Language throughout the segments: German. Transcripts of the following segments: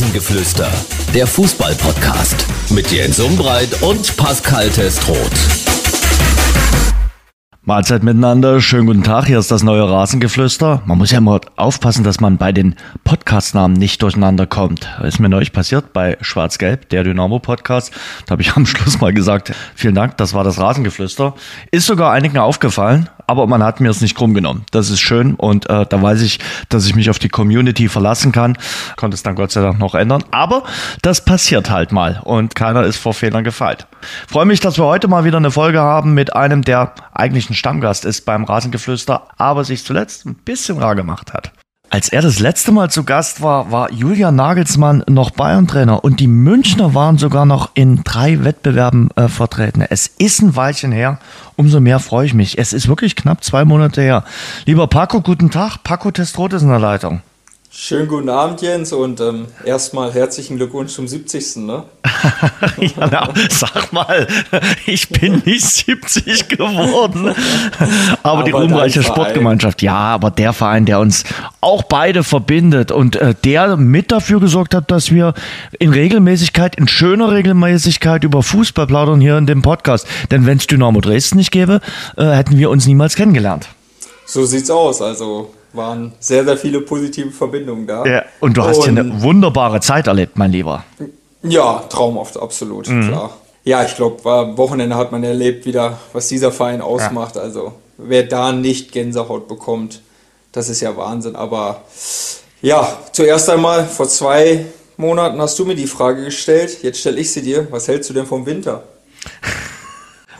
Rasengeflüster, der Fußball-Podcast mit Jens Umbreit und Pascal Testroth. Mahlzeit miteinander, schönen guten Tag, hier ist das neue Rasengeflüster. Man muss ja immer aufpassen, dass man bei den Podcastnamen nicht durcheinander kommt. Ist mir neulich passiert bei Schwarz-Gelb, der Dynamo-Podcast. Da habe ich am Schluss mal gesagt, vielen Dank, das war das Rasengeflüster. Ist sogar einigen aufgefallen, aber man hat mir es nicht krumm genommen. Das ist schön und äh, da weiß ich, dass ich mich auf die Community verlassen kann. Konnte es dann Gott sei Dank noch ändern. Aber das passiert halt mal und keiner ist vor Fehlern gefeit. Freue mich, dass wir heute mal wieder eine Folge haben mit einem, der eigentlich ein Stammgast ist beim Rasengeflüster, aber sich zuletzt ein bisschen rar gemacht hat. Als er das letzte Mal zu Gast war, war Julian Nagelsmann noch Bayern-Trainer und die Münchner waren sogar noch in drei Wettbewerben äh, vertreten. Es ist ein Weilchen her, umso mehr freue ich mich. Es ist wirklich knapp zwei Monate her. Lieber Paco, guten Tag. Paco Testrot ist in der Leitung. Schönen guten Abend, Jens, und ähm, erstmal herzlichen Glückwunsch zum 70. Ne? ja, na, sag mal, ich bin nicht 70 geworden. Aber, aber die ruhmreiche Sportgemeinschaft, ja, aber der Verein, der uns auch beide verbindet und äh, der mit dafür gesorgt hat, dass wir in Regelmäßigkeit, in schöner Regelmäßigkeit über Fußball plaudern hier in dem Podcast. Denn wenn es Dynamo Dresden nicht gäbe, äh, hätten wir uns niemals kennengelernt. So sieht's aus. Also waren sehr, sehr viele positive Verbindungen da. Ja, und du hast und, hier eine wunderbare Zeit erlebt, mein Lieber. Ja, traumhaft, absolut, mhm. klar. Ja, ich glaube, Wochenende hat man erlebt wieder, was dieser Verein ausmacht. Ja. Also wer da nicht Gänsehaut bekommt, das ist ja Wahnsinn. Aber ja, zuerst einmal, vor zwei Monaten hast du mir die Frage gestellt. Jetzt stelle ich sie dir. Was hältst du denn vom Winter?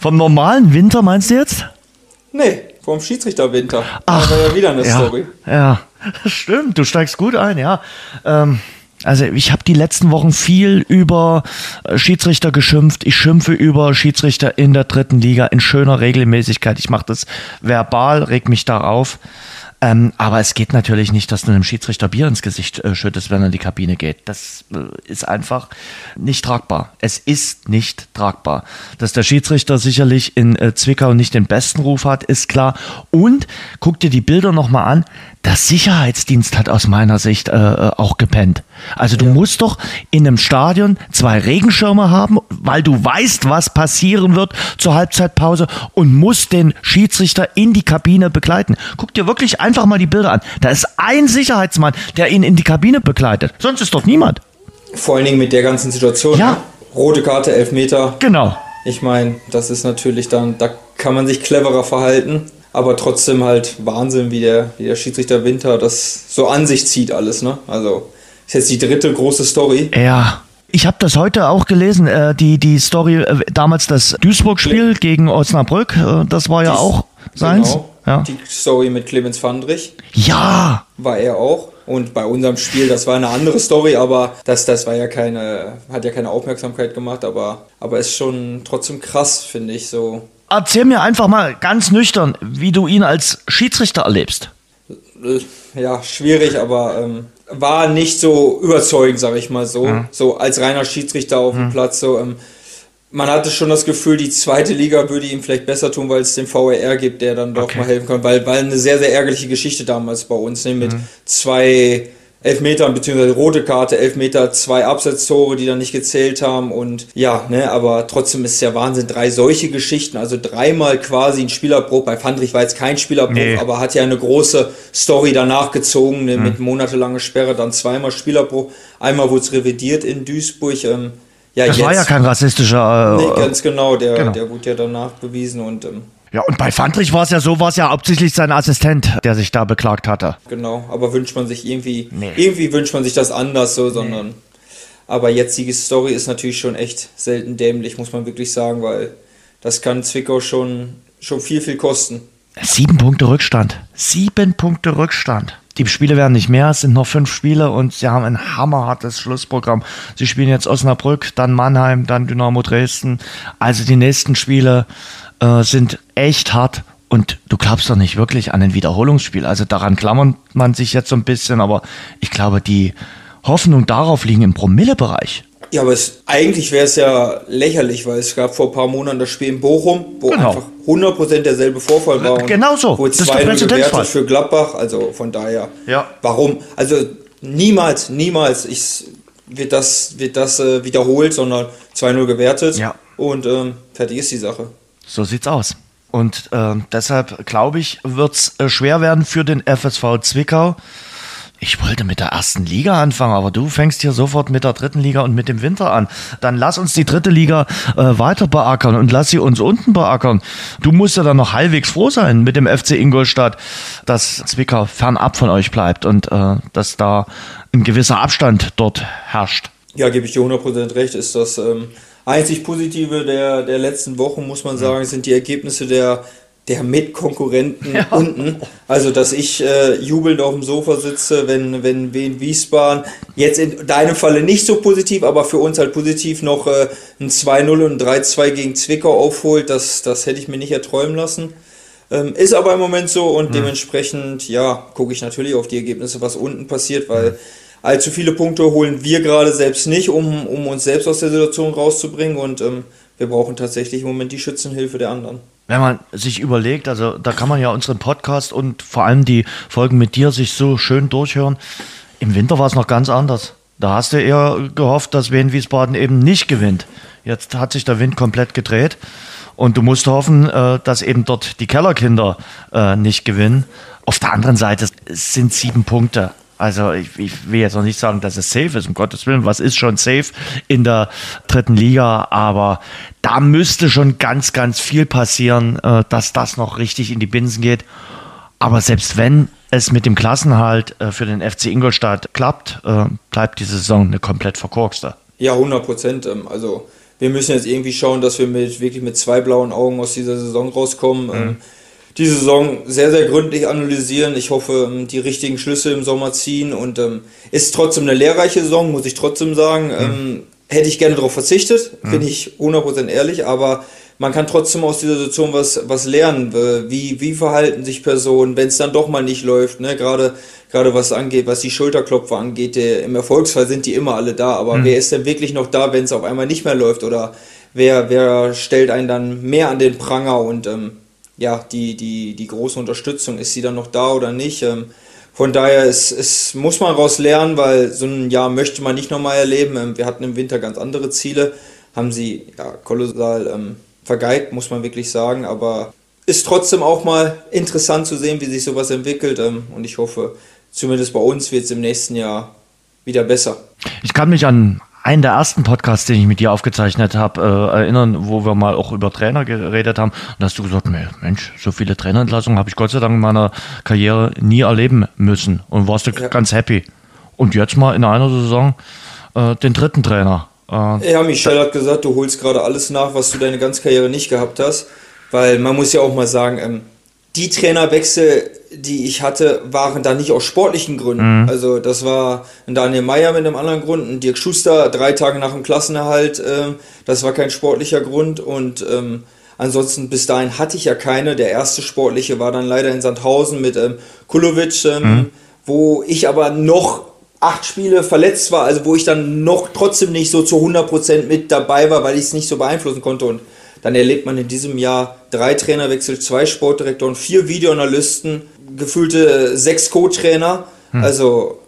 Vom normalen Winter meinst du jetzt? Nee, vom Schiedsrichterwinter. Ach, ja wieder eine ja, Story. Ja, stimmt, du steigst gut ein, ja. Ähm, also ich habe die letzten Wochen viel über äh, Schiedsrichter geschimpft. Ich schimpfe über Schiedsrichter in der dritten Liga in schöner Regelmäßigkeit. Ich mache das verbal, reg mich darauf. Ähm, aber es geht natürlich nicht, dass du einem Schiedsrichter Bier ins Gesicht äh, schüttest, wenn er in die Kabine geht. Das äh, ist einfach nicht tragbar. Es ist nicht tragbar. Dass der Schiedsrichter sicherlich in äh, Zwickau nicht den besten Ruf hat, ist klar. Und guck dir die Bilder nochmal an. Der Sicherheitsdienst hat aus meiner Sicht äh, äh, auch gepennt. Also du ja. musst doch in einem Stadion zwei Regenschirme haben, weil du weißt, was passieren wird zur Halbzeitpause und musst den Schiedsrichter in die Kabine begleiten. Guck dir wirklich einfach mal die Bilder an. Da ist ein Sicherheitsmann, der ihn in die Kabine begleitet. Sonst ist doch niemand. Vor allen Dingen mit der ganzen Situation. Ja. Ne? Rote Karte, elf Meter. Genau. Ich meine, das ist natürlich dann, da kann man sich cleverer verhalten aber trotzdem halt Wahnsinn, wie der, wie der Schiedsrichter Winter das so an sich zieht alles. Ne? Also ist jetzt die dritte große Story. Ja. Ich habe das heute auch gelesen, äh, die, die Story, äh, damals das Duisburg-Spiel gegen Osnabrück, äh, das war ja die, auch seins. Genau, ja. Die Story mit Clemens Fandrich. Ja! War er auch. Und bei unserem Spiel, das war eine andere Story, aber das, das war ja keine, hat ja keine Aufmerksamkeit gemacht, aber, aber ist schon trotzdem krass, finde ich, so Erzähl mir einfach mal ganz nüchtern, wie du ihn als Schiedsrichter erlebst. Ja, schwierig, aber ähm, war nicht so überzeugend, sage ich mal so. Mhm. So als reiner Schiedsrichter auf dem mhm. Platz. So, ähm, man hatte schon das Gefühl, die zweite Liga würde ihm vielleicht besser tun, weil es den VRR gibt, der dann doch okay. mal helfen kann. Weil, weil eine sehr, sehr ärgerliche Geschichte damals bei uns, ne, mit mhm. zwei Elfmetern beziehungsweise rote Karte, Elfmeter, zwei Absetztore, die dann nicht gezählt haben und ja, ne, aber trotzdem ist es ja Wahnsinn, drei solche Geschichten, also dreimal quasi ein Spielerbruch, bei Fandrich war jetzt kein Spielerbruch, nee. aber hat ja eine große Story danach gezogen, ne, mhm. mit monatelanger Sperre, dann zweimal Spielerbruch, einmal wurde es revidiert in Duisburg, ähm, ja, das jetzt, war ja kein rassistischer. Äh, nee, ganz genau, der, genau. der wurde ja danach bewiesen und ähm, ja, und bei Fandrich war es ja so, war es ja hauptsächlich sein Assistent, der sich da beklagt hatte. Genau, aber wünscht man sich irgendwie, nee. irgendwie wünscht man sich das anders so, sondern. Nee. Aber jetzige Story ist natürlich schon echt selten dämlich, muss man wirklich sagen, weil das kann Zwickau schon, schon viel, viel kosten. Sieben Punkte Rückstand. Sieben Punkte Rückstand. Die Spiele werden nicht mehr, es sind noch fünf Spiele und sie haben ein hammerhartes Schlussprogramm. Sie spielen jetzt Osnabrück, dann Mannheim, dann Dynamo Dresden. Also die nächsten Spiele äh, sind echt hart und du glaubst doch nicht wirklich an ein Wiederholungsspiel. Also daran klammert man sich jetzt so ein bisschen, aber ich glaube, die Hoffnung darauf liegen im Promillebereich. Ja, aber es, eigentlich wäre es ja lächerlich, weil es gab vor ein paar Monaten das Spiel in Bochum, wo genau. einfach 100% derselbe Vorfall war. Und genau so. Wo zwei bewertet für Gladbach, also von daher. Ja. Warum? Also niemals, niemals. Ich wird das, wird das äh, wiederholt, sondern 2-0 gewertet. Ja. Und ähm, fertig ist die Sache. So sieht's aus. Und äh, deshalb glaube ich, wird's äh, schwer werden für den FSV Zwickau. Ich wollte mit der ersten Liga anfangen, aber du fängst hier sofort mit der dritten Liga und mit dem Winter an. Dann lass uns die dritte Liga äh, weiter beackern und lass sie uns unten beackern. Du musst ja dann noch halbwegs froh sein mit dem FC Ingolstadt, dass Zwickau fernab von euch bleibt und äh, dass da ein gewisser Abstand dort herrscht. Ja, gebe ich dir 100% recht, ist das ähm, einzig Positive der, der letzten Wochen, muss man sagen, sind die Ergebnisse der, der Mitkonkurrenten Ja. unten. Also, dass ich äh, jubelnd auf dem Sofa sitze, wenn, wenn Wien Wiesbaden, jetzt in deinem Falle nicht so positiv, aber für uns halt positiv noch äh, ein 2-0 und ein 3-2 gegen Zwickau aufholt, das, das hätte ich mir nicht erträumen lassen. Ähm, ist aber im Moment so und dementsprechend, ja, gucke ich natürlich auf die Ergebnisse, was unten passiert, weil allzu viele Punkte holen wir gerade selbst nicht, um, um uns selbst aus der Situation rauszubringen und ähm, wir brauchen tatsächlich im Moment die Schützenhilfe der anderen. Wenn man sich überlegt, also da kann man ja unseren Podcast und vor allem die Folgen mit dir sich so schön durchhören. Im Winter war es noch ganz anders. Da hast du eher gehofft, dass Wien Wiesbaden eben nicht gewinnt. Jetzt hat sich der Wind komplett gedreht und du musst hoffen, äh, dass eben dort die Kellerkinder äh, nicht gewinnen. Auf der anderen Seite sind sieben Punkte. Also ich, ich will jetzt noch nicht sagen, dass es safe ist, um Gottes Willen. Was ist schon safe in der dritten Liga? Aber da müsste schon ganz, ganz viel passieren, äh, dass das noch richtig in die Binsen geht. Aber selbst wenn es mit dem Klassenhalt äh, für den FC Ingolstadt klappt, äh, bleibt die Saison eine komplett verkorkste. Ja, 100 Prozent. Ähm, also wir müssen jetzt irgendwie schauen, dass wir mit wirklich mit zwei blauen Augen aus dieser Saison rauskommen. Ähm, die Saison sehr, sehr gründlich analysieren. Ich hoffe, ähm, die richtigen Schlüsse im Sommer ziehen und ähm, ist trotzdem eine lehrreiche Saison, muss ich trotzdem sagen. Ähm, hätte ich gerne darauf verzichtet, bin ich 100% ehrlich, aber man kann trotzdem aus dieser Situation was, was lernen. Äh, Wie, wie verhalten sich Personen, wenn es dann doch mal nicht läuft, ne? Gerade, gerade was angeht, was die Schulterklopfer angeht, der, im Erfolgsfall sind die immer alle da, aber wer ist denn wirklich noch da, wenn es auf einmal nicht mehr läuft oder wer, wer stellt einen dann mehr an den Pranger und ähm, ja, die, die, die große Unterstützung, ist sie dann noch da oder nicht? Ähm, von daher ist, ist, muss man daraus lernen, weil so ein Jahr möchte man nicht nochmal erleben. Ähm, wir hatten im Winter ganz andere Ziele, haben sie ja, kolossal ähm, vergeigt, muss man wirklich sagen, aber ist trotzdem auch mal interessant zu sehen, wie sich sowas entwickelt und ich hoffe, zumindest bei uns wird es im nächsten Jahr wieder besser. Ich kann mich an einen der ersten Podcasts, den ich mit dir aufgezeichnet habe, äh, erinnern, wo wir mal auch über Trainer geredet haben. Und da hast du gesagt, "Nee, Mensch, so viele Trainerentlassungen habe ich Gott sei Dank in meiner Karriere nie erleben müssen. Und warst du Ja. ganz happy. Und jetzt mal in einer Saison äh, den dritten Trainer. Äh, Ja, Michel hat gesagt, du holst gerade alles nach, was du deine ganze Karriere nicht gehabt hast. Weil man muss ja auch mal sagen, ähm, die Trainerwechsel, die ich hatte, waren da nicht aus sportlichen Gründen. Also das war ein Daniel Meyer mit einem anderen Grund, ein Dirk Schuster drei Tage nach dem Klassenerhalt, ähm, das war kein sportlicher Grund und ähm, ansonsten bis dahin hatte ich ja keine. Der erste sportliche war dann leider in Sandhausen mit ähm, Kulovic, ähm, wo ich aber noch acht Spiele verletzt war, also wo ich dann noch trotzdem nicht so zu 100% mit dabei war, weil ich es nicht so beeinflussen konnte. Und dann erlebt man in diesem Jahr drei Trainerwechsel, zwei Sportdirektoren, vier Videoanalysten, gefühlte äh, sechs Co-Trainer. Also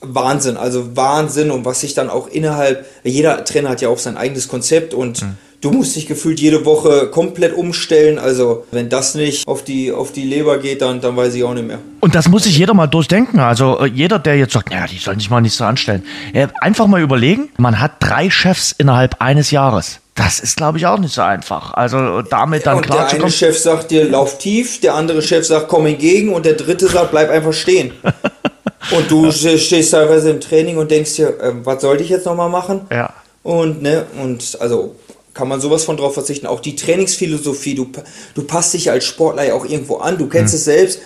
Wahnsinn, also Wahnsinn. Und was sich dann auch innerhalb, jeder Trainer hat ja auch sein eigenes Konzept und du musst dich gefühlt jede Woche komplett umstellen. Also wenn das nicht auf die, auf die Leber geht, dann, dann weiß ich auch nicht mehr. Und das muss sich jeder mal durchdenken. Also äh, jeder, der jetzt sagt, naja, die sollen sich mal nicht so anstellen. Äh, einfach mal überlegen, man hat drei Chefs innerhalb eines Jahres. Das ist, glaube ich, auch nicht so einfach. Also äh, damit dann und der klar zu eine kommen. Chef sagt dir, lauf tief, der andere Chef sagt, komm entgegen und der dritte sagt, bleib einfach stehen. und du ste- stehst teilweise im Training und denkst dir, ähm, was sollte ich jetzt nochmal machen? Ja. Und, ne, und also kann man sowas von drauf verzichten. Auch die Trainingsphilosophie, du, du passt dich als Sportler ja auch irgendwo an. Du kennst es selbst.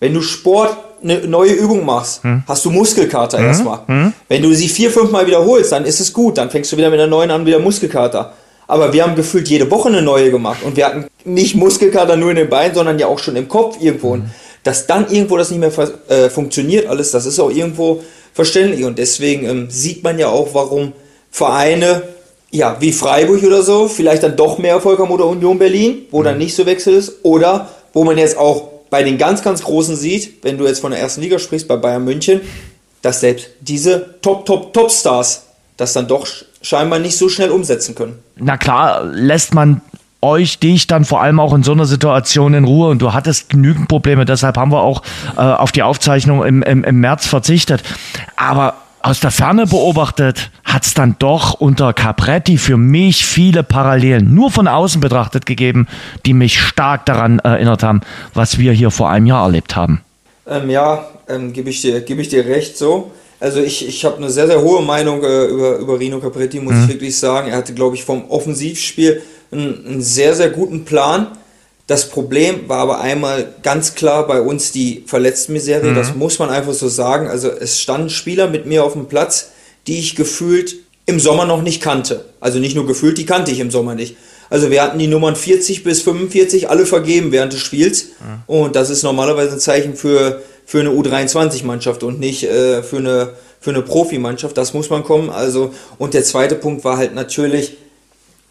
Wenn du Sport eine neue Übung machst, hast du Muskelkater erstmal. Wenn du sie vier, fünf Mal wiederholst, dann ist es gut. Dann fängst du wieder mit einer neuen an, wieder Muskelkater. Aber wir haben gefühlt jede Woche eine neue gemacht. Und wir hatten nicht Muskelkater nur in den Beinen, sondern ja auch schon im Kopf irgendwo. Und dass dann irgendwo das nicht mehr äh, funktioniert alles, das ist auch irgendwo verständlich. Und deswegen ähm, sieht man ja auch, warum Vereine, ja, wie Freiburg oder so, vielleicht dann doch mehr Erfolg haben oder Union Berlin, wo dann nicht so Wechsel ist. Oder wo man jetzt auch bei den ganz, ganz Großen sieht, wenn du jetzt von der ersten Liga sprichst, bei Bayern München, dass selbst diese Top, Top, Top-Stars das dann doch scheinbar nicht so schnell umsetzen können. Na klar, lässt man euch, dich dann vor allem auch in so einer Situation in Ruhe und du hattest genügend Probleme, deshalb haben wir auch äh, auf die Aufzeichnung im, im, im März verzichtet. Aber aus der Ferne beobachtet hat es dann doch unter Capretti für mich viele Parallelen nur von außen betrachtet gegeben, die mich stark daran erinnert haben, was wir hier vor einem Jahr erlebt haben. Ähm, ja, ähm, gebe ich, dir, geb ich dir recht so. Also ich, ich habe eine sehr, sehr hohe Meinung äh, über, über Rino Capretti, muss mhm. ich wirklich sagen. Er hatte, glaube ich, vom Offensivspiel einen, einen sehr, sehr guten Plan. Das Problem war aber einmal ganz klar bei uns die Verletztenmiserie, mhm. das muss man einfach so sagen. Also es standen Spieler mit mir auf dem Platz, die ich gefühlt im Sommer noch nicht kannte. Also nicht nur gefühlt, die kannte ich im Sommer nicht. Also wir hatten die Nummern 40 bis 45 alle vergeben während des Spiels. Mhm. Und das ist normalerweise ein Zeichen für, für eine U23-Mannschaft und nicht äh, für eine, für eine Profimannschaft. Das muss man kommen. Also, und der zweite Punkt war halt natürlich,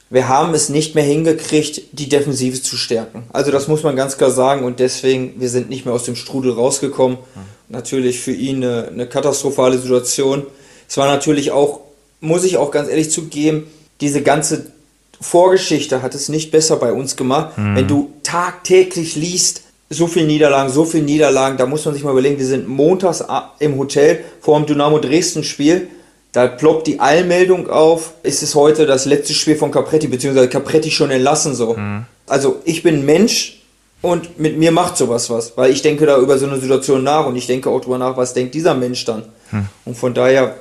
wir haben es nicht mehr hingekriegt, die Defensive zu stärken. Also das muss man ganz klar sagen und deswegen, wir sind nicht mehr aus dem Strudel rausgekommen. Mhm. Natürlich für ihn eine, eine, katastrophale Situation. Es war natürlich auch, muss ich auch ganz ehrlich zugeben, diese ganze Vorgeschichte hat es nicht besser bei uns gemacht. Mhm. Wenn du tagtäglich liest, so viele Niederlagen, so viele Niederlagen, da muss man sich mal überlegen, wir sind montags im Hotel vor dem Dynamo Dresden Spiel da ploppt die Allmeldung auf, ist es heute das letzte Spiel von Capretti, beziehungsweise Capretti schon entlassen so. Mhm. Also ich bin Mensch und mit mir macht sowas was, weil ich denke da über so eine Situation nach und ich denke auch drüber nach, was denkt dieser Mensch dann. Mhm. Und von daher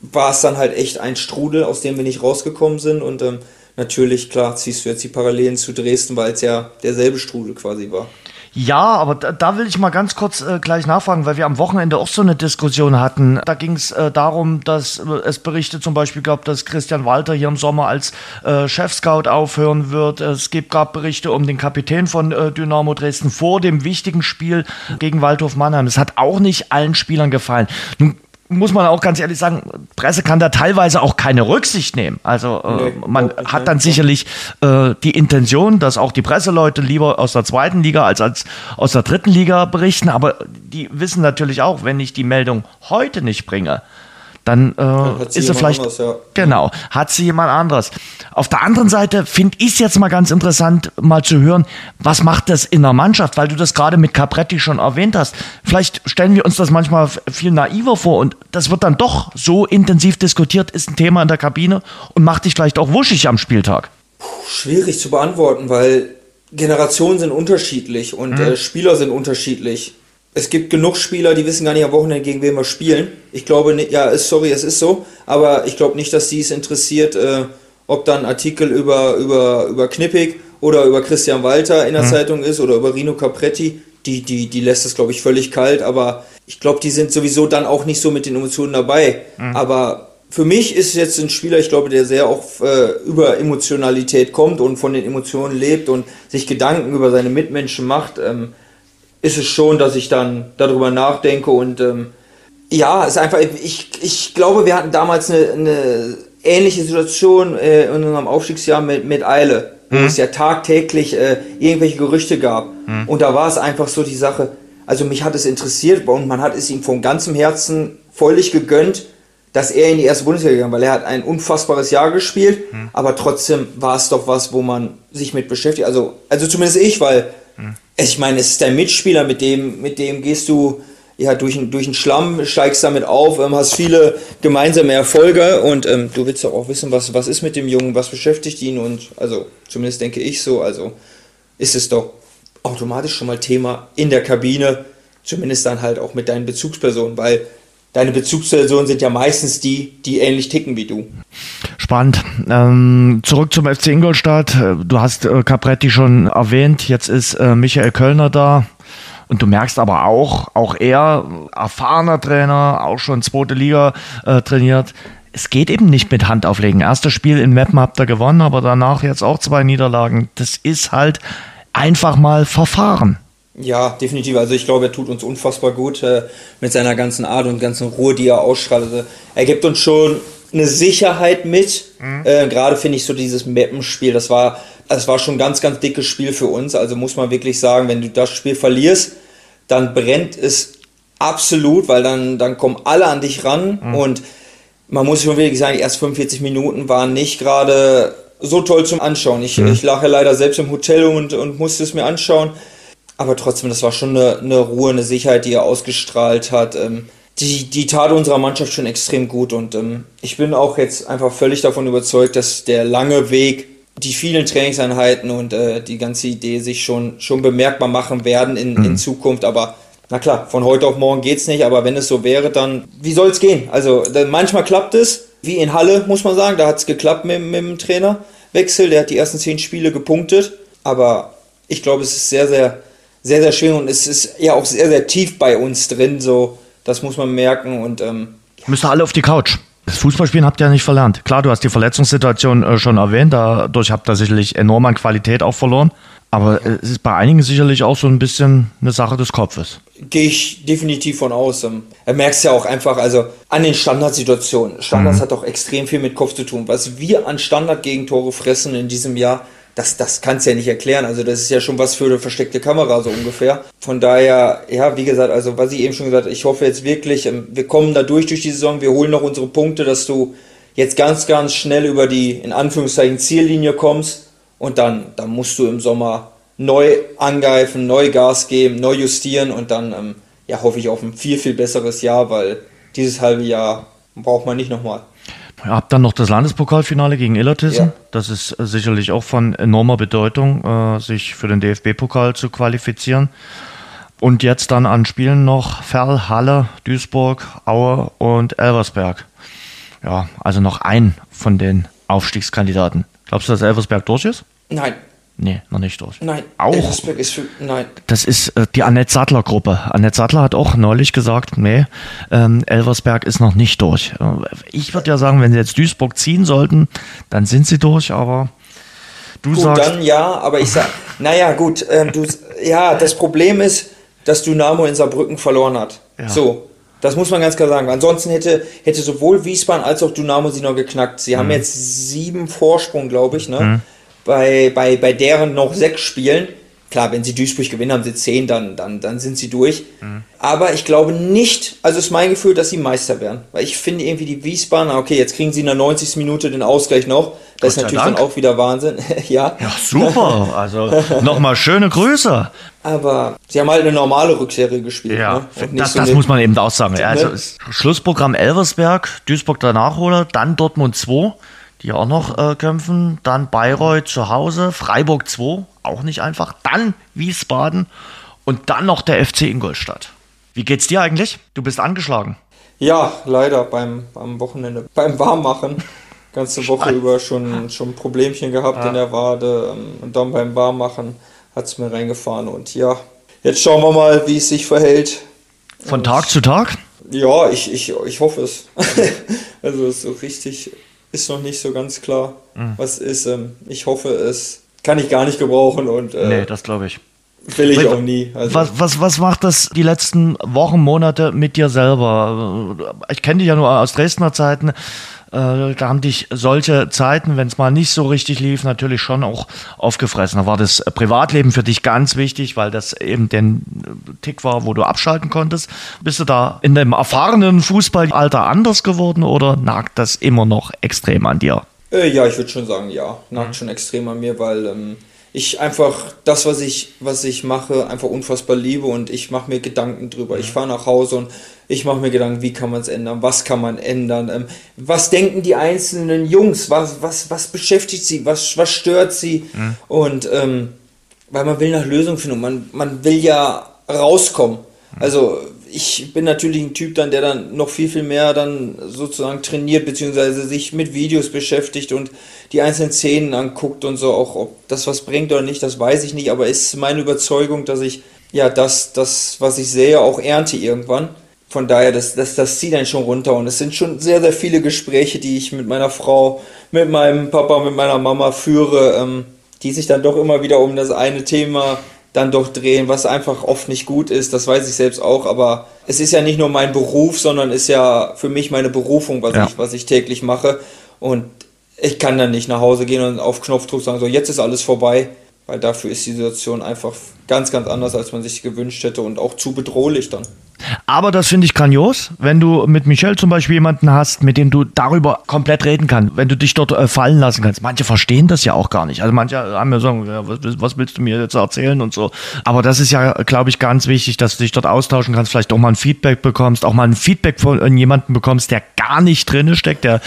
war es dann halt echt ein Strudel, aus dem wir nicht rausgekommen sind und ähm, natürlich, klar, ziehst du jetzt die Parallelen zu Dresden, weil es ja derselbe Strudel quasi war. Ja, aber da, da, will ich mal ganz kurz äh, gleich nachfragen, weil wir am Wochenende auch so eine Diskussion hatten. Da ging es äh, darum, dass äh, es Berichte zum Beispiel gab, dass Christian Walter hier im Sommer als äh, Chefscout aufhören wird. Es gibt, gab Berichte um den Kapitän von äh, Dynamo Dresden vor dem wichtigen Spiel gegen Waldhof Mannheim. Es hat auch nicht allen Spielern gefallen. Nun muss man auch ganz ehrlich sagen, Presse kann da teilweise auch keine Rücksicht nehmen. Also äh, nee, man hat dann sicherlich äh, die Intention, dass auch die Presseleute lieber aus der zweiten Liga als, als aus der dritten Liga berichten, aber die wissen natürlich auch, wenn ich die Meldung heute nicht bringe, dann, äh, ist sie vielleicht anderes, ja. genau hat sie jemand anderes. Auf der anderen Seite finde ich es jetzt mal ganz interessant, mal zu hören, was macht das in der Mannschaft, weil du das gerade mit Capretti schon erwähnt hast. Vielleicht stellen wir uns das manchmal viel naiver vor und das wird dann doch so intensiv diskutiert, ist ein Thema in der Kabine und macht dich vielleicht auch wuschig am Spieltag. Puh, schwierig zu beantworten, weil Generationen sind unterschiedlich und mhm. äh, Spieler sind unterschiedlich es gibt genug Spieler, die wissen gar nicht am Wochenende, gegen wen wir spielen. Ich glaube nicht, ja, sorry, es ist so, aber ich glaube nicht, dass sie es interessiert, äh, ob dann Artikel über, über, über Knippig oder über Christian Walter in der mhm. Zeitung ist oder über Rino Capretti. Die, die, die lässt es, glaube ich, völlig kalt, aber ich glaube, die sind sowieso dann auch nicht so mit den Emotionen dabei. Mhm. Aber für mich ist jetzt ein Spieler, ich glaube, der sehr auch äh, über Emotionalität kommt und von den Emotionen lebt und sich Gedanken über seine Mitmenschen macht. Ähm, ist es schon, dass ich dann darüber nachdenke und ähm, ja, es ist einfach, ich, ich glaube, wir hatten damals eine, eine ähnliche Situation äh, in unserem Aufstiegsjahr mit, mit Eile, wo mhm. es ja tagtäglich äh, irgendwelche Gerüchte gab. Mhm. Und da war es einfach so die Sache, also mich hat es interessiert und man hat es ihm von ganzem Herzen völlig gegönnt, dass er in die erste Bundesliga gegangen, weil er hat ein unfassbares Jahr gespielt, mhm. aber trotzdem war es doch was, wo man sich mit beschäftigt. Also, also zumindest ich, weil mhm. Ich meine, es ist dein Mitspieler, mit dem, mit dem gehst du ja durch, durch den Schlamm, steigst damit auf, ähm, hast viele gemeinsame Erfolge und ähm, du willst doch auch wissen, was, was ist mit dem Jungen, was beschäftigt ihn und also zumindest denke ich so, also ist es doch automatisch schon mal Thema in der Kabine, zumindest dann halt auch mit deinen Bezugspersonen, weil deine Bezugspersonen sind ja meistens die, die ähnlich ticken wie du. Spannend. Ähm, zurück zum FC Ingolstadt. Du hast äh, Capretti schon erwähnt. Jetzt ist äh, Michael Kölner da. Und du merkst aber auch, auch er, erfahrener Trainer, auch schon zweite Liga äh, trainiert. Es geht eben nicht mit Handauflegen. Erstes Spiel in Meppen habt ihr gewonnen, aber danach jetzt auch zwei Niederlagen. Das ist halt einfach mal Verfahren. Ja, definitiv. Also ich glaube, er tut uns unfassbar gut äh, mit seiner ganzen Art und ganzen Ruhe, die er ausstrahlt. Also er gibt uns schon eine Sicherheit mit. Mhm. Äh, Gerade finde ich so dieses Mappenspiel, das war, das war schon ein ganz, ganz dickes Spiel für uns. Also muss man wirklich sagen, wenn du das Spiel verlierst, dann brennt es absolut, weil dann, dann kommen alle an dich ran mhm. und man muss schon wirklich sagen, die ersten 45 Minuten waren nicht gerade so toll zum Anschauen. Ich, mhm. ich ja leider selbst im Hotel und, und musste es mir anschauen. Aber trotzdem, das war schon eine, eine Ruhe, eine Sicherheit, die er ausgestrahlt hat. Ähm, die, die tat unserer Mannschaft schon extrem gut. Und ähm, ich bin auch jetzt einfach völlig davon überzeugt, dass der lange Weg, die vielen Trainingseinheiten und äh, die ganze Idee sich schon, schon bemerkbar machen werden in, mhm. in Zukunft. Aber na klar, von heute auf morgen geht's nicht, aber wenn es so wäre, dann wie soll es gehen? Also manchmal klappt es, wie in Halle, muss man sagen, da hat es geklappt mit, mit dem Trainerwechsel, der hat die ersten zehn Spiele gepunktet, aber ich glaube, es ist sehr, sehr, sehr, sehr schwer und es ist ja auch sehr, sehr tief bei uns drin, so, das muss man merken und ähm, Müssen alle auf die Couch. Das Fußballspielen habt ihr ja nicht verlernt. Klar, du hast die Verletzungssituation äh, schon erwähnt, dadurch habt ihr sicherlich enorm an Qualität auch verloren. Aber äh, es ist bei einigen sicherlich auch so ein bisschen eine Sache des Kopfes. Gehe ich definitiv von aus. Ähm, er merkt ja auch einfach, also an den Standardsituationen. Standards mhm. hat auch extrem viel mit Kopf zu tun. Was wir an Standardgegentore fressen in diesem Jahr, das, das kannst du ja nicht erklären. Also das ist ja schon was für eine versteckte Kamera so ungefähr. Von daher, ja, wie gesagt, also was ich eben schon gesagt habe, ich hoffe jetzt wirklich, ähm, wir kommen da durch durch die Saison, wir holen noch unsere Punkte, dass du jetzt ganz, ganz schnell über die, in Anführungszeichen, Ziellinie kommst und dann, dann musst du im Sommer neu angreifen, neu Gas geben, neu justieren und dann ähm, ja, hoffe ich auf ein viel, viel besseres Jahr, weil dieses halbe Jahr braucht man nicht nochmal. Ihr habt dann noch das Landespokalfinale gegen Illertissen. Ja. Das ist äh, sicherlich auch von enormer Bedeutung, äh, sich für den DFB-Pokal zu qualifizieren. Und jetzt dann an Spielen noch Ferl, Halle, Duisburg, Aue und Elversberg. Ja, also noch ein von den Aufstiegskandidaten. Glaubst du, dass Elversberg durch ist? Nein. Nee, noch nicht durch. Nein. Auch. Elversberg ist für, nein. Das ist äh, die Annette Sattler Gruppe. Annette Sattler hat auch neulich gesagt, nee, ähm, Elversberg ist noch nicht durch. Äh, ich würde ja sagen, wenn sie jetzt Duisburg ziehen sollten, dann sind sie durch, aber du gut, sagst. dann ja, aber ich sag, naja, gut, ähm, du, ja, das Problem ist, dass Dynamo in Saarbrücken verloren hat. Ja. So. Das muss man ganz klar sagen. Ansonsten hätte, hätte sowohl Wiesbaden als auch Dynamo sie noch geknackt. Sie mhm. haben jetzt sieben Vorsprung, glaube ich, ne? Mhm. Bei, bei, bei deren noch sechs Spielen. Klar, wenn sie Duisburg gewinnen, haben sie zehn, dann, dann, dann sind sie durch. Mhm. Aber ich glaube nicht, also ist mein Gefühl, dass sie Meister werden. Weil ich finde irgendwie die Wiesbaden, okay, jetzt kriegen sie in der 90. Minute den Ausgleich noch. Das ist natürlich Dank. dann auch wieder Wahnsinn. ja. ja, super. Also nochmal schöne Grüße. Aber sie haben halt eine normale Rückserie gespielt. Ja, ne? das, so das muss man eben auch sagen. Ne? Also Schlussprogramm Elversberg, Duisburg der Nachholer, dann Dortmund 2, die auch noch äh, kämpfen, dann Bayreuth zu Hause, Freiburg 2, auch nicht einfach, dann Wiesbaden und dann noch der FC Ingolstadt. Wie geht's dir eigentlich? Du bist angeschlagen. Ja, leider beim, beim Wochenende, beim Warmmachen ganze Woche über schon, schon Problemchen gehabt ja. in der Wade ähm, und dann beim Warmmachen hat es mir reingefahren und ja, jetzt schauen wir mal, wie es sich verhält. Von und Tag zu Tag? Ja, ich, ich, ich hoffe es. also so richtig ist noch nicht so ganz klar, mhm. was ist. Ähm, ich hoffe es kann ich gar nicht gebrauchen und äh, nee, das glaube ich. Will ich auch nie. Also. Was, was, was macht das die letzten Wochen, Monate mit dir selber? Ich kenne dich ja nur aus Dresdner Zeiten. Äh, da haben dich solche Zeiten, wenn es mal nicht so richtig lief, natürlich schon auch aufgefressen. Da war das Privatleben für dich ganz wichtig, weil das eben den Tick war, wo du abschalten konntest. Bist du da in dem erfahrenen Fußballalter anders geworden oder nagt das immer noch extrem an dir? Äh, ja, ich würde schon sagen, ja, nagt mhm. schon extrem an mir, weil ähm, ich einfach das, was ich, was ich mache, einfach unfassbar liebe und ich mache mir Gedanken drüber. Ich fahre nach Hause und ich mache mir Gedanken, wie kann man es ändern, was kann man ändern, ähm, was denken die einzelnen Jungs, was, was, was beschäftigt sie, was, was stört sie mhm. und ähm, weil man will nach Lösungen finden und man, man will ja rauskommen. Mhm. Also ich bin natürlich ein Typ dann, der dann noch viel, viel mehr dann sozusagen trainiert, beziehungsweise sich mit Videos beschäftigt und die einzelnen Szenen anguckt und so, auch ob das was bringt oder nicht, das weiß ich nicht, aber ist meine Überzeugung, dass ich ja das, das, was ich sehe, auch ernte irgendwann. Von daher, das, das, das zieht dann schon runter und es sind schon sehr, sehr viele Gespräche, die ich mit meiner Frau, mit meinem Papa, mit meiner Mama führe, ähm, die sich dann doch immer wieder um das eine Thema dann doch drehen, was einfach oft nicht gut ist, das weiß ich selbst auch, aber es ist ja nicht nur mein Beruf, sondern ist ja für mich meine Berufung, was, ja. ich, was ich täglich mache und ich kann dann nicht nach Hause gehen und auf Knopfdruck sagen, so jetzt ist alles vorbei, weil dafür ist die Situation einfach ganz, ganz anders, als man sich gewünscht hätte und auch zu bedrohlich dann. Aber das finde ich grandios, wenn du mit Michel zum Beispiel jemanden hast, mit dem du darüber komplett reden kannst, wenn du dich dort äh, fallen lassen kannst. Manche verstehen das ja auch gar nicht. Also manche haben ja so, ja, was, was, willst du mir jetzt erzählen und so. Aber das ist ja, glaube ich, ganz wichtig, dass du dich dort austauschen kannst, vielleicht auch mal ein Feedback bekommst, auch mal ein Feedback von jemandem bekommst, der gar nicht drin steckt, der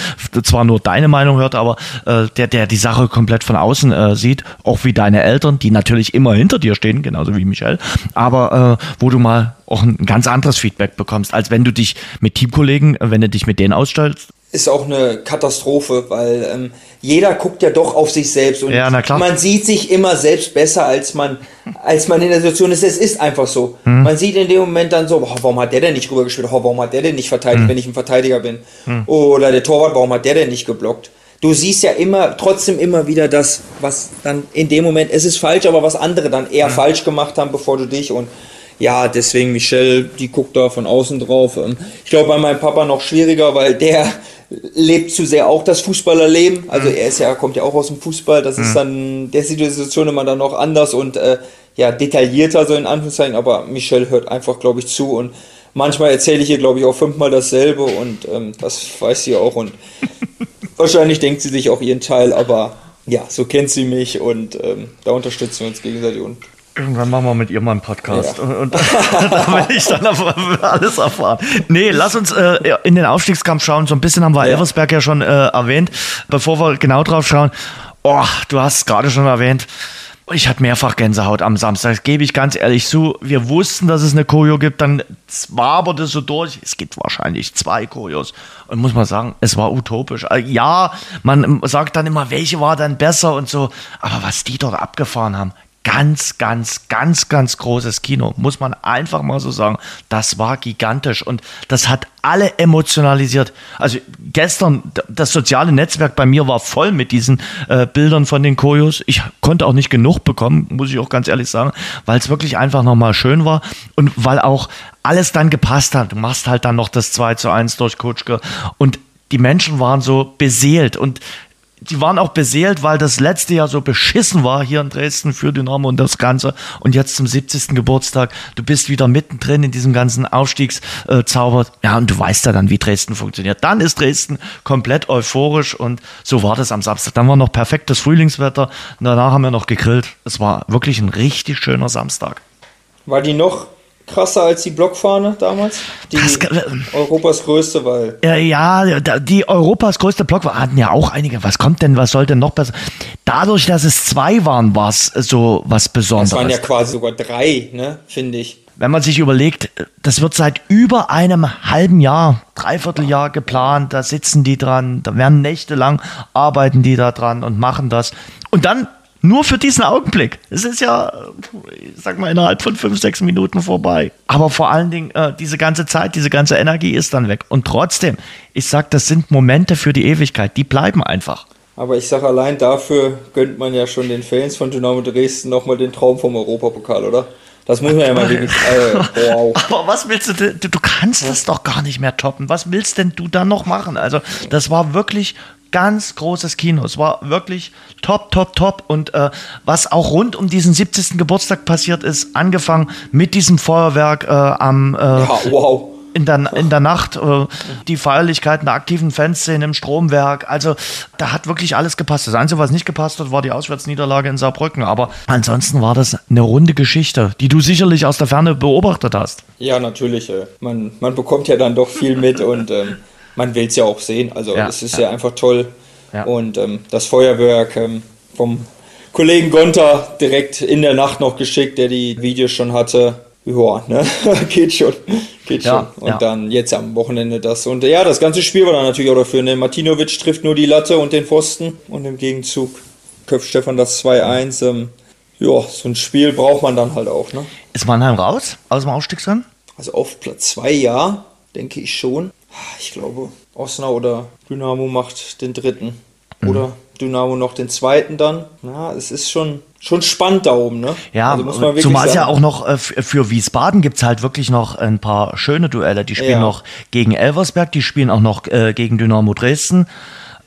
zwar nur deine Meinung hört, aber äh, der, der die Sache komplett von außen äh, sieht, auch wie deine Eltern, die natürlich immer hinter dir stehen, genauso wie Michel, aber äh, wo du mal auch ein ganz anderes Feedback bekommst, als wenn du dich mit Teamkollegen, wenn du dich mit denen ausstellst. Ist auch eine Katastrophe, weil ähm, jeder guckt ja doch auf sich selbst und ja, man sieht sich immer selbst besser, als man, als man in der Situation ist. Es ist einfach so. Hm. Man sieht in dem Moment dann so, oh, warum hat der denn nicht rübergespielt? Oh, warum hat der denn nicht verteidigt, hm. wenn ich ein Verteidiger bin? Hm. Oder der Torwart, warum hat der denn nicht geblockt? Du siehst ja immer, trotzdem immer wieder das, was dann in dem Moment, es ist falsch, aber was andere dann eher falsch gemacht haben, bevor du dich und ja, deswegen Michelle, die guckt da von außen drauf. Ähm, ich glaube, bei meinem Papa noch schwieriger, weil der lebt zu sehr auch das Fußballerleben. Also mhm. er ist ja, kommt ja auch aus dem Fußball. Das mhm. ist dann der Situation immer dann noch anders und äh, ja, detaillierter, so in Anführungszeichen. Aber Michelle hört einfach, glaube ich, zu und manchmal erzähle ich ihr, glaube ich, auch fünfmal dasselbe und ähm, das weiß sie auch und wahrscheinlich denkt sie sich auch ihren Teil, aber ja, so kennt sie mich und ähm, da unterstützen wir uns gegenseitig und Irgendwann machen wir mit ihr mal einen Podcast ja. und, und da will ich dann alles erfahren. Nee, lass uns äh, in den Aufstiegskampf schauen. So ein bisschen haben wir ja. Elversberg ja schon äh, erwähnt. Bevor wir genau drauf schauen, oh, du hast es gerade schon erwähnt. Ich hatte mehrfach Gänsehaut am Samstag, das gebe ich ganz ehrlich zu. Wir wussten, dass es eine Choreo gibt, dann war aber das so durch. Es gibt wahrscheinlich zwei Choreos. Und muss man sagen, es war utopisch. Äh, ja, man sagt dann immer, welche war dann besser und so. Aber was die dort abgefahren haben, ganz, ganz, ganz, ganz großes Kino, muss man einfach mal so sagen. Das war gigantisch und das hat alle emotionalisiert. Also gestern, das soziale Netzwerk bei mir war voll mit diesen äh, Bildern von den Koyos. Ich konnte auch nicht genug bekommen, muss ich auch ganz ehrlich sagen, weil es wirklich einfach nochmal schön war und weil auch alles dann gepasst hat. Du machst halt dann noch das 2 zu 1 durch Kutschke und die Menschen waren so beseelt und die waren auch beseelt, weil das letzte Jahr so beschissen war hier in Dresden für Dynamo und das Ganze. Und jetzt zum 70. Geburtstag, du bist wieder mittendrin in diesem ganzen Aufstiegszauber. Ja, und du weißt ja dann, wie Dresden funktioniert. Dann ist Dresden komplett euphorisch und so war das am Samstag. Dann war noch perfektes Frühlingswetter. Danach haben wir noch gegrillt. Es war wirklich ein richtig schöner Samstag. War die noch krasser als die Blockfahne damals? Die das, Europas größte, weil. Ja, die Europas größte Blockfahne hatten ja auch einige. Was kommt denn, was sollte noch besser? Dadurch, dass es zwei waren, war es so was Besonderes. Es waren ja quasi sogar drei, ne, finde ich. Wenn man sich überlegt, das wird seit über einem halben Jahr, Dreivierteljahr geplant, da sitzen die dran, da werden nächtelang arbeiten die da dran und machen das. Und dann nur für diesen Augenblick. Es ist ja, ich sag mal, innerhalb von fünf, sechs Minuten vorbei. Aber vor allen Dingen, äh, diese ganze Zeit, diese ganze Energie ist dann weg. Und trotzdem, ich sag, das sind Momente für die Ewigkeit. Die bleiben einfach. Aber ich sag, allein dafür gönnt man ja schon den Fans von Dynamo Dresden nochmal den Traum vom Europapokal, oder? Das muss man ja mal wenigstens. Äh, wow. Aber was willst du, du, du kannst das doch gar nicht mehr toppen. Was willst denn du dann noch machen? Also, das war wirklich ganz großes Kino. Es war wirklich top, top, top. Und äh, was auch rund um diesen 70. Geburtstag passiert ist, angefangen mit diesem Feuerwerk äh, am äh, ja, wow. in, der, in der Nacht, äh, die Feierlichkeiten der aktiven Fanszene im Stromwerk. Also da hat wirklich alles gepasst. Das Einzige, was nicht gepasst hat, war die Auswärtsniederlage in Saarbrücken. Aber ansonsten war das eine runde Geschichte, die du sicherlich aus der Ferne beobachtet hast. Ja, natürlich. Äh, man, man bekommt ja dann doch viel mit und ähm, man will es ja auch sehen. Also ja, es ist ja. ja einfach toll. Ja. Und ähm, das Feuerwerk ähm, vom Kollegen Gonter direkt in der Nacht noch geschickt, der die Videos schon hatte. Ja, ne? geht schon. Geht schon. Und dann jetzt am Wochenende das. Und ja, das ganze Spiel war dann natürlich auch dafür. Ne? Martinovic trifft nur die Latte und den Pfosten. Und im Gegenzug köpft Stefan das 2-1. Ähm, ja, so ein Spiel braucht man dann halt auch. Ne? Ist Mannheim raus aus dem Aufstiegsrennen? Also auf Platz 2 ja, denke ich schon. Ich glaube, Osnabrück oder Dynamo macht den dritten. Mhm. Oder Dynamo noch den zweiten dann. Ja, es ist schon, schon spannend da oben, ne? Ja, also zumal es ja auch noch äh, für Wiesbaden gibt es halt wirklich noch ein paar schöne Duelle. Die spielen ja. noch gegen Elversberg, die spielen auch noch äh, gegen Dynamo Dresden.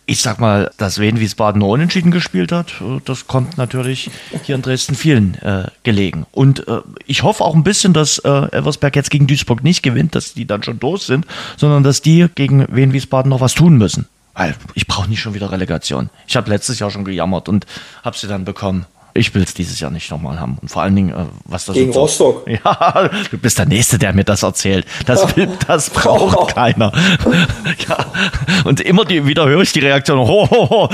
Ich sag mal, dass Wien Wiesbaden nur unentschieden gespielt hat, äh, das kommt natürlich hier in Dresden vielen äh, gelegen. Und äh, ich hoffe auch ein bisschen, dass äh, Elversberg jetzt gegen Duisburg nicht gewinnt, dass die dann schon durch sind, sondern dass die gegen Wien Wiesbaden noch was tun müssen. Weil ich brauche nicht schon wieder Relegation. Ich habe letztes Jahr schon gejammert und habe sie dann bekommen. Ich will es dieses Jahr nicht nochmal haben. Und vor allen Dingen, äh, was das Gegen so- Rostock. Ja, du bist der Nächste, der mir das erzählt. Das, will, das braucht keiner. Ja, und immer die, wieder höre ich die Reaktion, ho, ho, ho.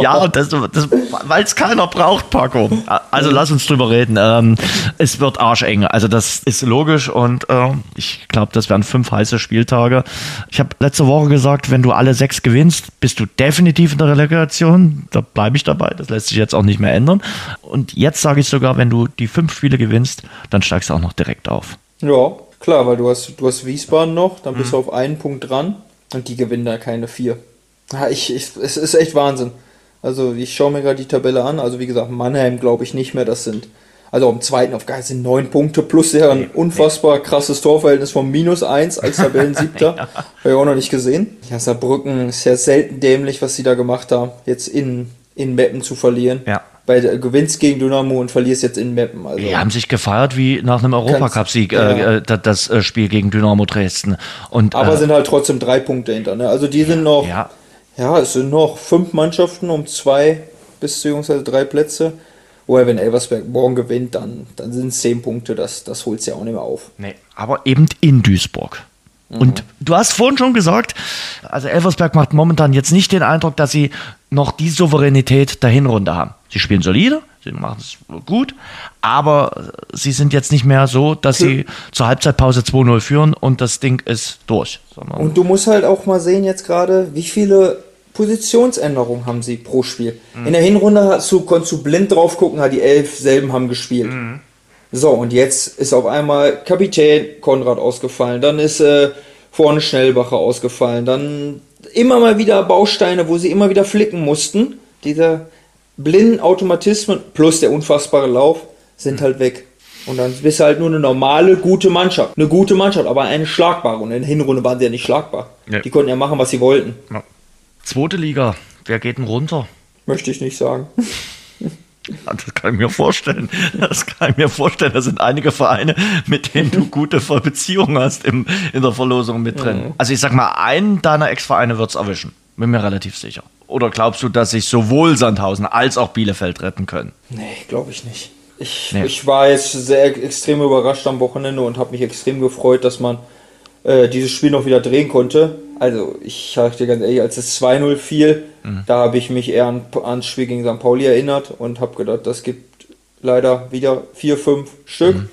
Ja, das, das, weil es keiner braucht, Paco. Also lass uns drüber reden. Ähm, es wird arscheng. Also das ist logisch und ähm, ich glaube, das werden fünf heiße Spieltage. Ich habe letzte Woche gesagt, wenn du alle sechs gewinnst, bist du definitiv in der Relegation. Da bleibe ich dabei. Das lässt sich jetzt auch nicht mehr ändern. Und jetzt sage ich sogar, wenn du die fünf Spiele gewinnst, dann steigst du auch noch direkt auf. Ja, klar, weil du hast, du hast Wiesbaden noch, dann Mhm. bist du auf einen Punkt dran und die gewinnen da keine vier. Ja, ich, ich, es ist echt Wahnsinn. Also ich schaue mir gerade die Tabelle an. Also wie gesagt, Mannheim glaube ich nicht mehr, das sind. Also am zweiten auf Geist sind neun Punkte plus deren unfassbar krasses Torverhältnis von minus eins als Tabellensiebter. Habe ich auch noch nicht gesehen. Ja, Saarbrücken ist ja selten dämlich, was sie da gemacht haben, jetzt in, in Meppen zu verlieren. Ja. Bei der gewinnst gegen Dynamo und verlierst jetzt in Meppen. Also Die haben sich gefeiert wie nach einem Europacup-Sieg, äh, äh, da- das äh, Spiel gegen Dynamo Dresden. Und, Aber äh, sind halt trotzdem drei Punkte hinter. Ne? Also die sind noch, ja. ja, es sind noch fünf Mannschaften um zwei beziehungsweise drei Plätze. Woher, wenn Elversberg morgen gewinnt, dann, dann sind es zehn Punkte. Das, das holt ja auch nicht mehr auf. nee, aber eben in Duisburg. Und du hast vorhin schon gesagt, also Elversberg macht momentan jetzt nicht den Eindruck, dass sie noch die Souveränität der Hinrunde haben. Sie spielen solide, sie machen es gut, aber sie sind jetzt nicht mehr so, dass sie zur Halbzeitpause 2-0 führen und das Ding ist durch. Und du musst halt auch mal sehen jetzt gerade, wie viele Positionsänderungen haben sie pro Spiel. In der Hinrunde hast du, konntest du blind drauf gucken, hat die elf selben haben gespielt. So, und jetzt ist auf einmal Kapitän Konrad ausgefallen, dann ist äh, vorne Schnellbacher ausgefallen, dann immer mal wieder Bausteine, wo sie immer wieder flicken mussten. Diese blinden Automatismen plus der unfassbare Lauf sind halt weg. Und dann bist du halt nur eine normale, gute Mannschaft. Eine gute Mannschaft, aber eine schlagbare. Und in der Hinrunde waren sie ja nicht schlagbar. Nee. Die konnten ja machen, was sie wollten. Ja. Zweite Liga, wer geht denn runter? Möchte ich nicht sagen. Das kann ich mir vorstellen. Das kann ich mir vorstellen. Da sind einige Vereine, mit denen du gute Beziehungen hast im, in der Verlosung mit drin. Also ich sag mal, einen deiner Ex-Vereine wird's erwischen. Bin mir relativ sicher. Oder glaubst du, dass sich sowohl Sandhausen als auch Bielefeld retten können? Nee, glaube ich nicht. Ich, Nee. ich war jetzt sehr extrem überrascht am Wochenende und habe mich extrem gefreut, dass man äh, dieses Spiel noch wieder drehen konnte. Also, ich sage dir ganz ehrlich, als es 2-0 fiel, da habe ich mich eher an, ans Spiel gegen St. Pauli erinnert und habe gedacht, das gibt leider wieder vier, fünf Stück.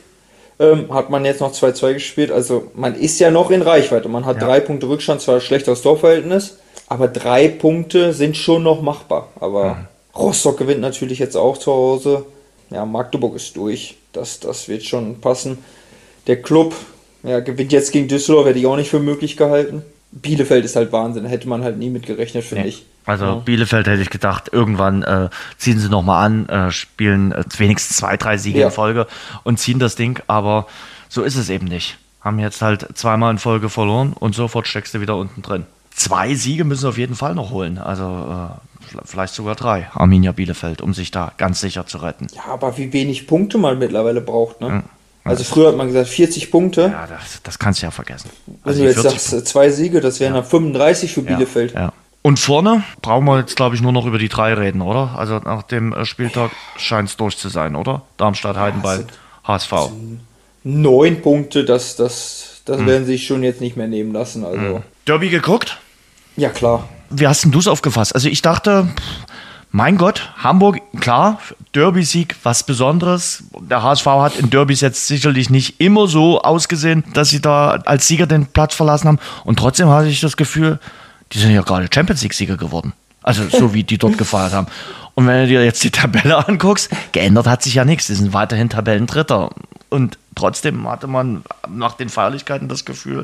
Ähm, hat man jetzt noch 2-2 gespielt. Also, man ist ja noch in Reichweite. Man hat Ja. drei Punkte Rückstand, zwar schlechteres Torverhältnis, aber drei Punkte sind schon noch machbar. Aber Rostock gewinnt natürlich jetzt auch zu Hause. Ja, Magdeburg ist durch. Das, das wird schon passen. Der Club ja, gewinnt jetzt gegen Düsseldorf, hätte ich auch nicht für möglich gehalten. Bielefeld ist halt Wahnsinn, hätte man halt nie mit gerechnet, finde ich. Also Ja. Bielefeld hätte ich gedacht, irgendwann äh, ziehen sie nochmal an, äh, spielen äh, wenigstens zwei, drei Siege Ja. in Folge und ziehen das Ding, aber so ist es eben nicht. Haben jetzt halt zweimal in Folge verloren und sofort steckst du wieder unten drin. Zwei Siege müssen sie auf jeden Fall noch holen, also äh, vielleicht sogar drei, Arminia Bielefeld, um sich da ganz sicher zu retten. Ja, aber wie wenig Punkte man mittlerweile braucht, ne? Also früher hat man gesagt 40 Punkte. Ja, das, das kannst du ja vergessen. Also die jetzt 40 sagst, äh, zwei Siege, das wären dann 35 für Ja, Bielefeld. Ja. Und vorne brauchen wir jetzt, glaube ich, nur noch über die drei reden, oder? Also nach dem äh, Spieltag scheint es durch zu sein, oder? Darmstadt, Heidenball, HSV. Neun Punkte, das, das, das Hm. werden sie sich schon jetzt nicht mehr nehmen lassen. Also, Derby geguckt? Ja klar. Wie hast denn du es aufgefasst? Also ich dachte, mein Gott, Hamburg, klar, Derby-Sieg, was Besonderes. Der HSV hat in Derbys jetzt sicherlich nicht immer so ausgesehen, dass sie da als Sieger den Platz verlassen haben. Und trotzdem hatte ich das Gefühl, die sind ja gerade Champions League-Sieger geworden. Also so wie die dort gefeiert haben. Und wenn du dir jetzt die Tabelle anguckst, geändert hat sich ja nichts. Die sind weiterhin Tabellendritter. Und trotzdem hatte man nach den Feierlichkeiten das Gefühl,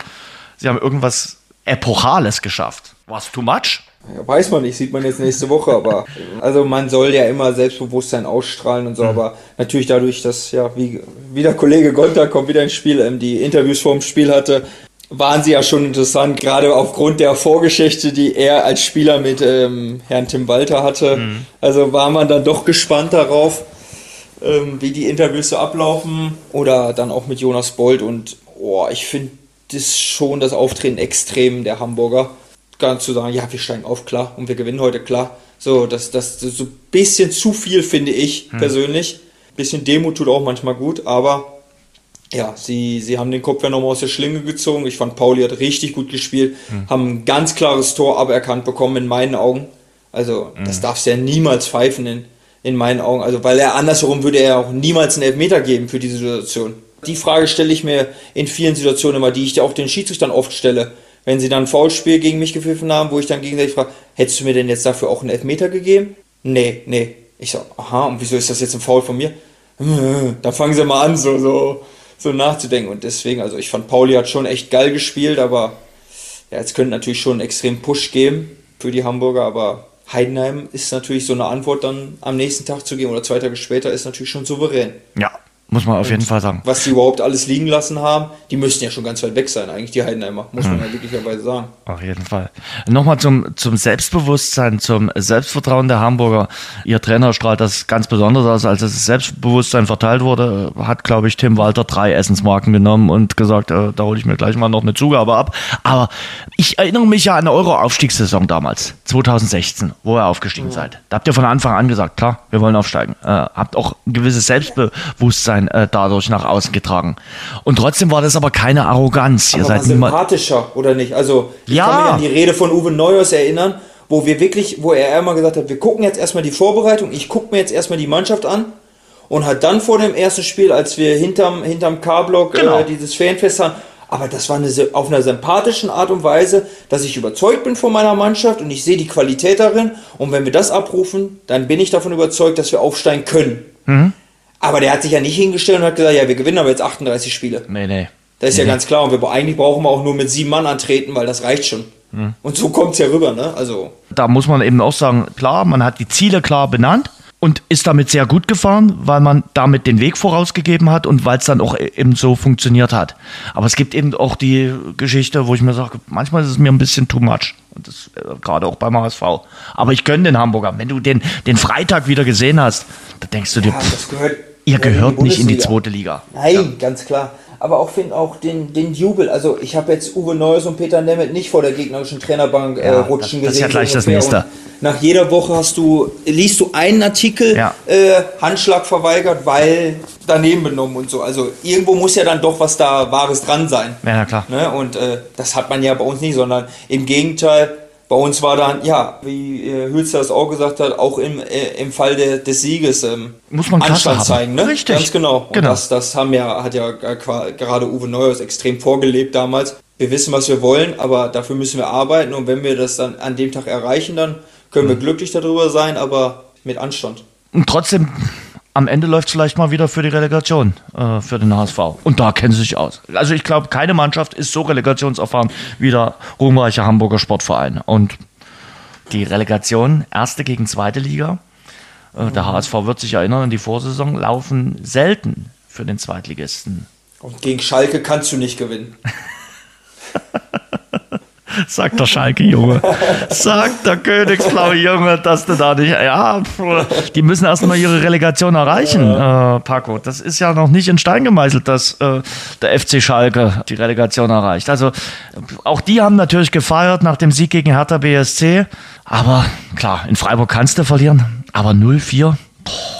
sie haben irgendwas Epochales geschafft. War es too much? Ja, weiß man nicht, sieht man jetzt nächste Woche, aber also man soll ja immer Selbstbewusstsein ausstrahlen und so, Mhm. aber natürlich dadurch, dass ja, wie, wie der Kollege Gonter kommt wieder ins Spiel, ähm, die Interviews vor dem Spiel hatte, waren sie ja schon interessant, gerade aufgrund der Vorgeschichte, die er als Spieler mit ähm, Herrn Tim Walter hatte. Mhm. Also war man dann doch gespannt darauf, ähm, wie die Interviews so ablaufen. Oder dann auch mit Jonas Bold. Und oh, ich finde das schon das Auftreten extrem der Hamburger. Ganz zu sagen, ja, wir steigen auf, klar, und wir gewinnen heute, klar. So, das, das, das so ein bisschen zu viel, finde ich mhm. persönlich. Ein bisschen Demut tut auch manchmal gut, aber ja, sie, sie haben den Kopf ja nochmal aus der Schlinge gezogen. Ich fand, Pauli hat richtig gut gespielt, mhm. haben ein ganz klares Tor aberkannt bekommen in meinen Augen. Also, mhm. das darfst du ja niemals pfeifen in, in meinen Augen. Also, weil er andersherum würde er auch niemals einen Elfmeter geben für diese Situation. Die Frage stelle ich mir in vielen Situationen immer, die ich auch den Schiedsrichtern oft stelle. Wenn sie dann ein Foulspiel gegen mich gepfiffen haben, wo ich dann gegenseitig frage, hättest du mir denn jetzt dafür auch einen Elfmeter gegeben? Nee, nee. Ich sage, aha, und wieso ist das jetzt ein Foul von mir? Da fangen sie mal an, so, so so nachzudenken. Und deswegen, also ich fand, Pauli hat schon echt geil gespielt, aber ja, es könnte natürlich schon einen extremen Push geben für die Hamburger, aber Heidenheim ist natürlich so eine Antwort dann am nächsten Tag zu geben oder zwei Tage später ist natürlich schon souverän. Ja, muss man auf und jeden Fall sagen. Was die überhaupt alles liegen lassen haben, die müssten ja schon ganz weit weg sein, eigentlich die Heidenheimer, muss man hm. ja wirklicherweise sagen. Auf jeden Fall. Nochmal zum, zum Selbstbewusstsein, zum Selbstvertrauen der Hamburger. Ihr Trainer strahlt das ganz besonders aus. Als das Selbstbewusstsein verteilt wurde, hat, glaube ich, Tim Walter drei Essensmarken genommen und gesagt, äh, da hole ich mir gleich mal noch eine Zugabe ab. Aber ich erinnere mich ja an eure Aufstiegssaison damals, 2016, wo ihr aufgestiegen ja. seid. Da habt ihr von Anfang an gesagt, klar, wir wollen aufsteigen. Äh, habt auch ein gewisses Selbstbewusstsein Selbstbewusstsein äh, dadurch nach außen getragen. Und trotzdem war das aber keine Arroganz. Aber Ihr seid sympathischer, oder nicht? Also, ich ja. kann mich an die Rede von Uwe Neuers erinnern, wo wir wirklich, wo er immer gesagt hat, wir gucken jetzt erstmal die Vorbereitung, ich gucke mir jetzt erstmal die Mannschaft an und hat dann vor dem ersten Spiel, als wir hinterm, hinterm K-Block genau. äh, dieses Fanfest haben, aber das war eine, auf einer sympathischen Art und Weise, dass ich überzeugt bin von meiner Mannschaft und ich sehe die Qualität darin. Und wenn wir das abrufen, dann bin ich davon überzeugt, dass wir aufsteigen können. Mhm. Aber der hat sich ja nicht hingestellt und hat gesagt, ja, wir gewinnen aber jetzt 38 Spiele. Nee, nee. Das ist nee, ja ganz klar. Und wir, eigentlich brauchen wir auch nur mit sieben Mann antreten, weil das reicht schon. Hm. Und so kommt es ja rüber, ne? Also. Da muss man eben auch sagen, klar, man hat die Ziele klar benannt und ist damit sehr gut gefahren, weil man damit den Weg vorausgegeben hat und weil es dann auch eben so funktioniert hat. Aber es gibt eben auch die Geschichte, wo ich mir sage, manchmal ist es mir ein bisschen too much. Und das äh, gerade auch beim HSV. Aber ich gönne den Hamburger. Wenn du den, den Freitag wieder gesehen hast, da denkst du dir, ja, pff, gehört, ihr gehört nicht in die zweite Liga. Nein, ja. ganz klar aber auch finde auch den, den Jubel. Also ich habe jetzt Uwe Neuss und Peter Nemeth nicht vor der gegnerischen Trainerbank äh, rutschen das, gesehen. Das ist ja gleich das nächste. nach jeder Woche hast du, liest du einen Artikel, ja. äh, Handschlag verweigert, weil daneben benommen und so. Also irgendwo muss ja dann doch was da Wahres dran sein. Ja, klar. Ne? Und äh, das hat man ja bei uns nicht, sondern im Gegenteil, bei uns war dann, ja, wie äh, Hülster das auch gesagt hat, auch im, äh, im Fall de, des Sieges ähm, muss man Anstand zeigen. Ne? Richtig. Ganz genau. Und genau. Das, das haben ja, hat ja gerade Uwe Neuers extrem vorgelebt damals. Wir wissen, was wir wollen, aber dafür müssen wir arbeiten und wenn wir das dann an dem Tag erreichen, dann können mhm. wir glücklich darüber sein, aber mit Anstand. Und trotzdem am Ende läuft es vielleicht mal wieder für die Relegation äh, für den HSV. Und da kennen sie sich aus. Also ich glaube, keine Mannschaft ist so relegationserfahren wie der ruhmreiche Hamburger Sportverein. Und die Relegation, erste gegen zweite Liga, äh, der HSV wird sich erinnern, in die Vorsaison laufen selten für den Zweitligisten. Und gegen Schalke kannst du nicht gewinnen. Sagt der Schalke-Junge. Sagt der Königsblaue Junge, dass du da nicht. Ja, die müssen erstmal ihre Relegation erreichen, äh, Paco. Das ist ja noch nicht in Stein gemeißelt, dass äh, der FC Schalke die Relegation erreicht. Also auch die haben natürlich gefeiert nach dem Sieg gegen Hertha BSC. Aber klar, in Freiburg kannst du verlieren. Aber 0-4.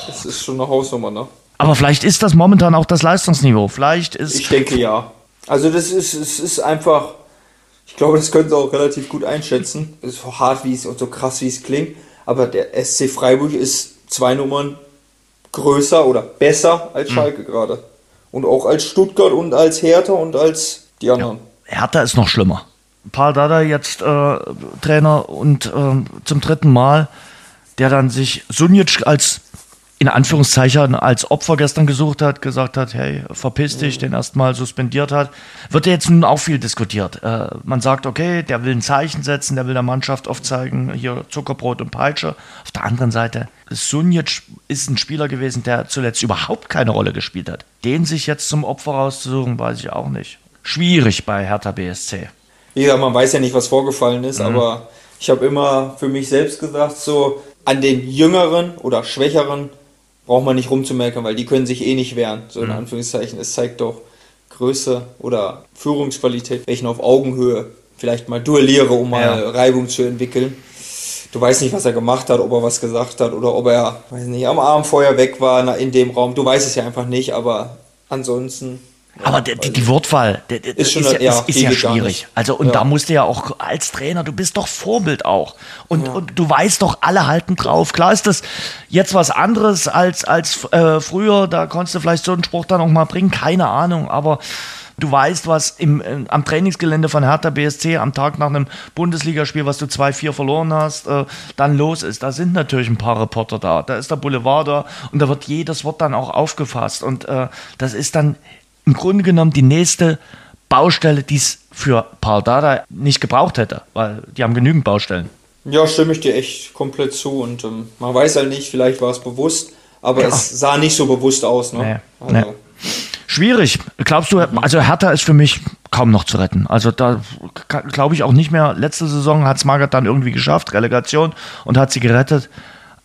Das ist schon eine Hausnummer, ne? Aber vielleicht ist das momentan auch das Leistungsniveau. Vielleicht ist. Ich denke ja. Also das ist, es ist einfach glaube, das können sie auch relativ gut einschätzen. So hart wie es und so krass wie es klingt. Aber der SC Freiburg ist zwei Nummern größer oder besser als hm. Schalke mhm. gerade. Und auch als Stuttgart und als Hertha und als die anderen. Ja, Hertha ist noch schlimmer. Paul Dada jetzt äh, Trainer und äh, zum dritten Mal, der dann sich Sunic als in Anführungszeichen als Opfer gestern gesucht hat, gesagt hat, hey, verpiss dich, den erstmal suspendiert hat, wird ja jetzt nun auch viel diskutiert. Äh, man sagt, okay, der will ein Zeichen setzen, der will der Mannschaft aufzeigen, hier Zuckerbrot und Peitsche. Auf der anderen Seite, Sunic ist ein Spieler gewesen, der zuletzt überhaupt keine Rolle gespielt hat. Den sich jetzt zum Opfer rauszusuchen, weiß ich auch nicht. schwierig bei Hertha BSC. Wie gesagt, man weiß ja nicht, was vorgefallen ist, mhm. aber ich habe immer für mich selbst gesagt, so an den Jüngeren oder Schwächeren braucht man nicht rumzumerken, weil die können sich eh nicht wehren. So in mhm. Anführungszeichen. Es zeigt doch Größe oder Führungsqualität, welchen auf Augenhöhe vielleicht mal duelliere, um mal ja. Reibung zu entwickeln. Du weißt nicht, was er gemacht hat, ob er was gesagt hat oder ob er, weiß nicht, am Abend vorher weg war in dem Raum. Du weißt es ja einfach nicht, aber ansonsten aber die, die, die Wortwahl der, der ist, schon, ist, ja, ja, ist, ist ja schwierig. Also, und ja. da musst du ja auch als Trainer, du bist doch Vorbild auch. Und, und du weißt doch, alle halten drauf. Klar ist das jetzt was anderes als, als äh, früher. Da konntest du vielleicht so einen Spruch dann auch mal bringen, keine Ahnung. Aber du weißt, was im, äh, am Trainingsgelände von Hertha BSC am Tag nach einem Bundesligaspiel, was du 2-4 verloren hast, äh, dann los ist. Da sind natürlich ein paar Reporter da. Da ist der Boulevard da und da wird jedes Wort dann auch aufgefasst. Und äh, das ist dann im Grunde genommen die nächste Baustelle, die es für Paul Dada nicht gebraucht hätte, weil die haben genügend Baustellen. Ja, stimme ich dir echt komplett zu und ähm, man weiß halt nicht, vielleicht war es bewusst, aber ja. es sah nicht so bewusst aus. Ne? Nee, also. nee. Schwierig. Glaubst du, also Hertha ist für mich kaum noch zu retten. Also da glaube ich auch nicht mehr. Letzte Saison hat es Magath dann irgendwie geschafft, Relegation, und hat sie gerettet.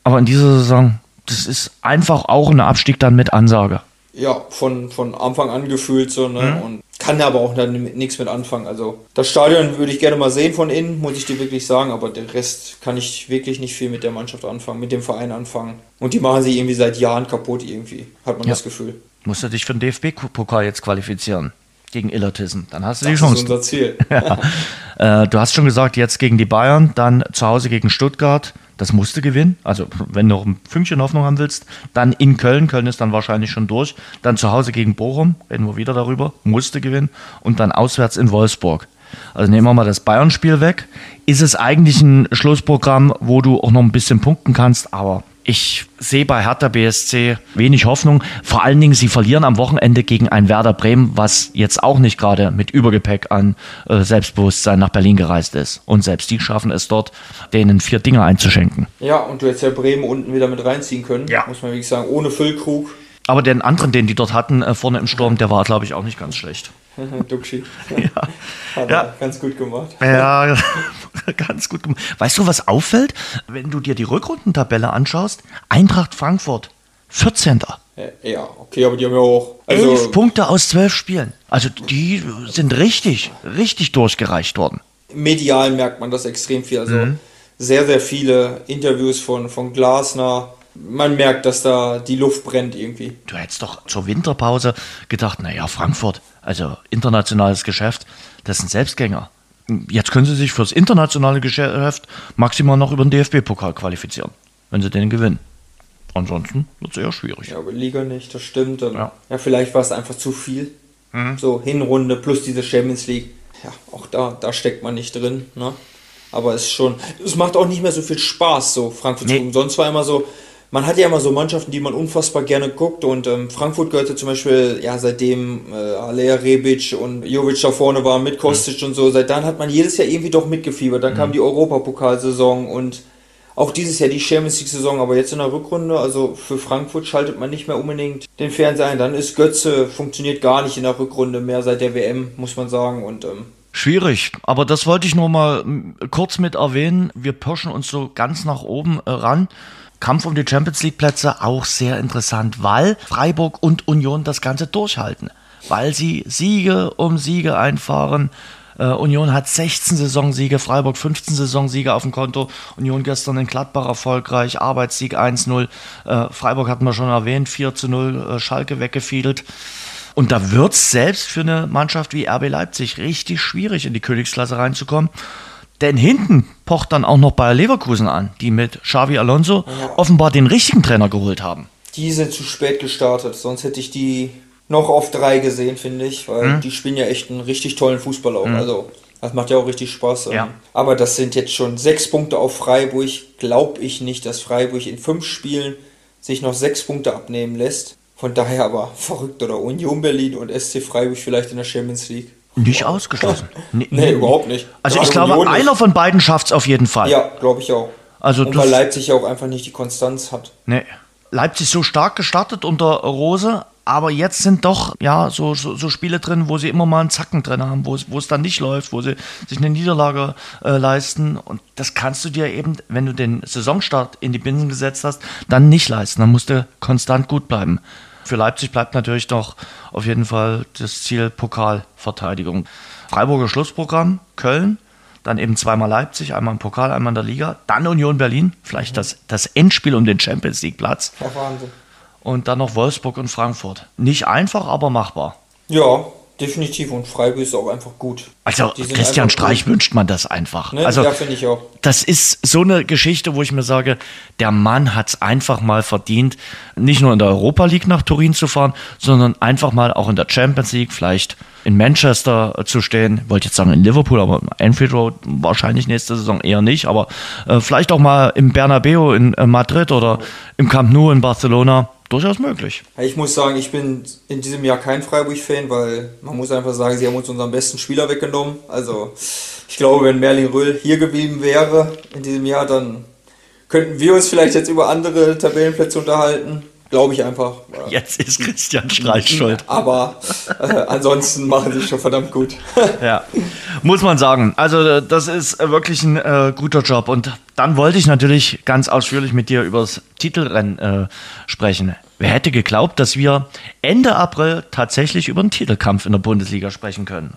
Aber in dieser Saison, das ist einfach auch ein Abstieg dann mit Ansage ja, von, von Anfang an gefühlt so, ne? Mhm. Und kann aber auch dann nichts mit anfangen. Also das Stadion würde ich gerne mal sehen von innen, muss ich dir wirklich sagen, aber der Rest kann ich wirklich nicht viel mit der Mannschaft anfangen, mit dem Verein anfangen. Und die machen sich irgendwie seit Jahren kaputt irgendwie, hat man ja. das Gefühl. Musst du dich für den DFB-Pokal jetzt qualifizieren gegen Illertissen. Dann hast du das die Chance. Das ist unser Ziel. ja. äh, du hast schon gesagt, jetzt gegen die Bayern, dann zu Hause gegen Stuttgart. Das musste gewinnen. Also, wenn du noch ein Fünkchen Hoffnung haben willst, dann in Köln. Köln ist dann wahrscheinlich schon durch. Dann zu Hause gegen Bochum, reden wir wieder darüber, musste gewinnen. Und dann auswärts in Wolfsburg. Also nehmen wir mal das Bayern-Spiel weg. Ist es eigentlich ein Schlussprogramm, wo du auch noch ein bisschen punkten kannst, aber ich sehe bei Hertha BSC wenig Hoffnung. Vor allen Dingen, sie verlieren am Wochenende gegen ein Werder Bremen, was jetzt auch nicht gerade mit Übergepäck an äh, Selbstbewusstsein nach Berlin gereist ist. Und selbst die schaffen es dort, denen vier Dinge einzuschenken. Ja, und du hättest ja Bremen unten wieder mit reinziehen können, ja. muss man wirklich sagen, ohne Füllkrug. Aber den anderen, den die dort hatten, äh, vorne im Sturm, der war, glaube ich, auch nicht ganz schlecht. Duxi. Ja. Hat ja. er ganz gut gemacht. Ja, ganz gut gemacht. Weißt du, was auffällt? Wenn du dir die Rückrundentabelle anschaust, Eintracht Frankfurt, 14. Ja, okay, aber die haben ja auch. Also Elf Punkte aus zwölf Spielen. Also die sind richtig, richtig durchgereicht worden. Medial merkt man das extrem viel. Also mhm. sehr, sehr viele Interviews von, von Glasner, man merkt, dass da die Luft brennt irgendwie. Du hättest doch zur Winterpause gedacht, naja, Frankfurt, also internationales Geschäft, das sind Selbstgänger. Jetzt können sie sich fürs internationale Geschäft maximal noch über den DFB-Pokal qualifizieren, wenn sie den gewinnen. Ansonsten wird es eher schwierig. Ja, aber Liga nicht, das stimmt. Ja. ja, vielleicht war es einfach zu viel. Mhm. So Hinrunde plus diese Champions League. Ja, auch da, da steckt man nicht drin. Ne? Aber es ist schon, es macht auch nicht mehr so viel Spaß, so Frankfurt nee. zu Sonst war immer so, man hat ja immer so Mannschaften, die man unfassbar gerne guckt und ähm, Frankfurt gehörte zum Beispiel, ja, seitdem äh, Alea Rebic und Jovic da vorne waren mit Kostic mhm. und so, seit dann hat man jedes Jahr irgendwie doch mitgefiebert. Dann mhm. kam die Europapokalsaison und auch dieses Jahr die Champions League Saison, aber jetzt in der Rückrunde, also für Frankfurt schaltet man nicht mehr unbedingt den Fernseher ein. Dann ist Götze, funktioniert gar nicht in der Rückrunde mehr seit der WM, muss man sagen. Und ähm, Schwierig, aber das wollte ich nur mal kurz mit erwähnen. Wir pirschen uns so ganz nach oben äh, ran. Kampf um die Champions League Plätze auch sehr interessant, weil Freiburg und Union das Ganze durchhalten, weil sie Siege um Siege einfahren. Uh, Union hat 16 Saisonsiege, Freiburg 15 Saisonsiege auf dem Konto. Union gestern in Gladbach erfolgreich, Arbeitssieg 1-0. Uh, äh, Freiburg hatten wir schon erwähnt, 4 0, uh, Schalke weggefiedelt. Und da wird es selbst für eine Mannschaft wie RB Leipzig richtig schwierig, in die Königsklasse reinzukommen. Denn hinten pocht dann auch noch Bayer Leverkusen an, die mit Xavi Alonso ja. offenbar den richtigen Trainer geholt haben. Die sind zu spät gestartet, sonst hätte ich die noch auf drei gesehen, finde ich, weil hm? die spielen ja echt einen richtig tollen Fußball auch. Hm. Also, das macht ja auch richtig Spaß. Ja. Aber das sind jetzt schon sechs Punkte auf Freiburg. Glaube ich nicht, dass Freiburg in fünf Spielen sich noch sechs Punkte abnehmen lässt. Von daher aber verrückt oder Union Berlin und SC Freiburg vielleicht in der Champions League. Nicht ausgeschlossen. Nee, nee, überhaupt nicht. Also Gerade ich glaube, Union einer nicht. von beiden schafft es auf jeden Fall. Ja, glaube ich auch. Also Und weil Leipzig ja auch einfach nicht die Konstanz hat. Nee. Leipzig so stark gestartet unter Rose, Aber jetzt sind doch ja so, so, so, Spiele drin, wo sie immer mal einen Zacken drin haben, wo es, wo es dann nicht läuft, wo sie sich eine Niederlage äh, leisten. Und das kannst du dir eben, wenn du den Saisonstart in die Binsen gesetzt hast, dann nicht leisten. Dann musst du konstant gut bleiben. Für Leipzig bleibt natürlich doch auf jeden Fall das Ziel Pokalverteidigung. Freiburger Schlussprogramm, Köln, dann eben zweimal Leipzig, einmal im Pokal, einmal in der Liga, dann Union Berlin, vielleicht das, das Endspiel um den Champions League Platz. Wahnsinn und dann noch Wolfsburg und Frankfurt. Nicht einfach, aber machbar. Ja, definitiv. Und Freiburg ist auch einfach gut. Also Christian Streich gut. wünscht man das einfach. Ne? Also, ja, finde ich auch. Das ist so eine Geschichte, wo ich mir sage, der Mann hat es einfach mal verdient, nicht nur in der Europa League nach Turin zu fahren, sondern einfach mal auch in der Champions League, vielleicht in Manchester zu stehen. Wollte jetzt sagen in Liverpool, aber Anfield Road wahrscheinlich nächste Saison eher nicht. Aber äh, vielleicht auch mal im Bernabeu in äh, Madrid oder im Camp Nou in Barcelona durchaus möglich. Ich muss sagen, ich bin in diesem Jahr kein Freiburg-Fan, weil man muss einfach sagen, sie haben uns unseren besten Spieler weggenommen. Also ich glaube, wenn Merlin Röhl hier geblieben wäre in diesem Jahr, dann könnten wir uns vielleicht jetzt über andere Tabellenplätze unterhalten. Glaube ich einfach. Jetzt ist Christian Streich schuld. Aber äh, ansonsten machen sie schon verdammt gut. ja, muss man sagen. Also das ist wirklich ein äh, guter Job. Und dann wollte ich natürlich ganz ausführlich mit dir über das Titelrennen äh, sprechen. Wer hätte geglaubt, dass wir Ende April tatsächlich über den Titelkampf in der Bundesliga sprechen können?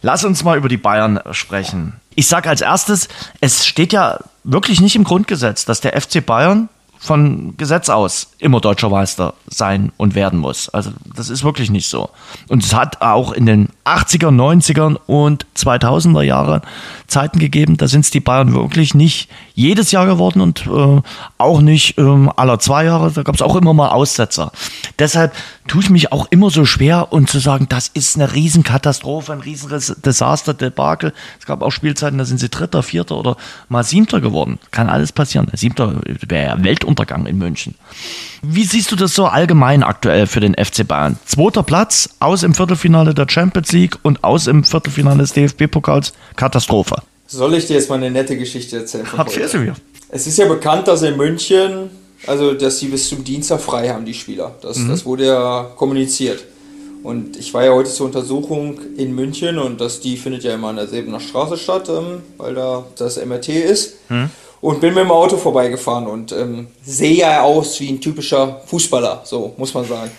Lass uns mal über die Bayern sprechen. Ich sage als erstes, es steht ja wirklich nicht im Grundgesetz, dass der FC Bayern von Gesetz aus immer deutscher Meister sein und werden muss. Also das ist wirklich nicht so. Und es hat auch in den 80er, 90er und 2000er Jahren Zeiten gegeben, da sind es die Bayern wirklich nicht jedes Jahr geworden und äh, auch nicht äh, aller zwei Jahre. Da gab es auch immer mal Aussetzer. Deshalb tue ich mich auch immer so schwer und zu sagen, das ist eine Riesenkatastrophe, ein Riesendesaster, Debakel. Es gab auch Spielzeiten, da sind sie Dritter, Vierter oder mal Siebter geworden. Kann alles passieren. Siebter wäre ja Weltuntergang in München. Wie siehst du das so allgemein aktuell für den FC Bayern? Zweiter Platz, aus im Viertelfinale der Champions League und aus im Viertelfinale des DFB-Pokals. Katastrophe. Soll ich dir jetzt mal eine nette Geschichte erzählen? Erzähl sie mir. Es ist ja bekannt, dass in München, also dass sie bis zum Dienstag frei haben, die Spieler. Das, mhm. das wurde ja kommuniziert. Und ich war ja heute zur Untersuchung in München und das, die findet ja immer an der Sebener Straße statt, ähm, weil da das MRT ist. Mhm. Und bin mit dem Auto vorbeigefahren und ähm, sehe ja aus wie ein typischer Fußballer, so muss man sagen.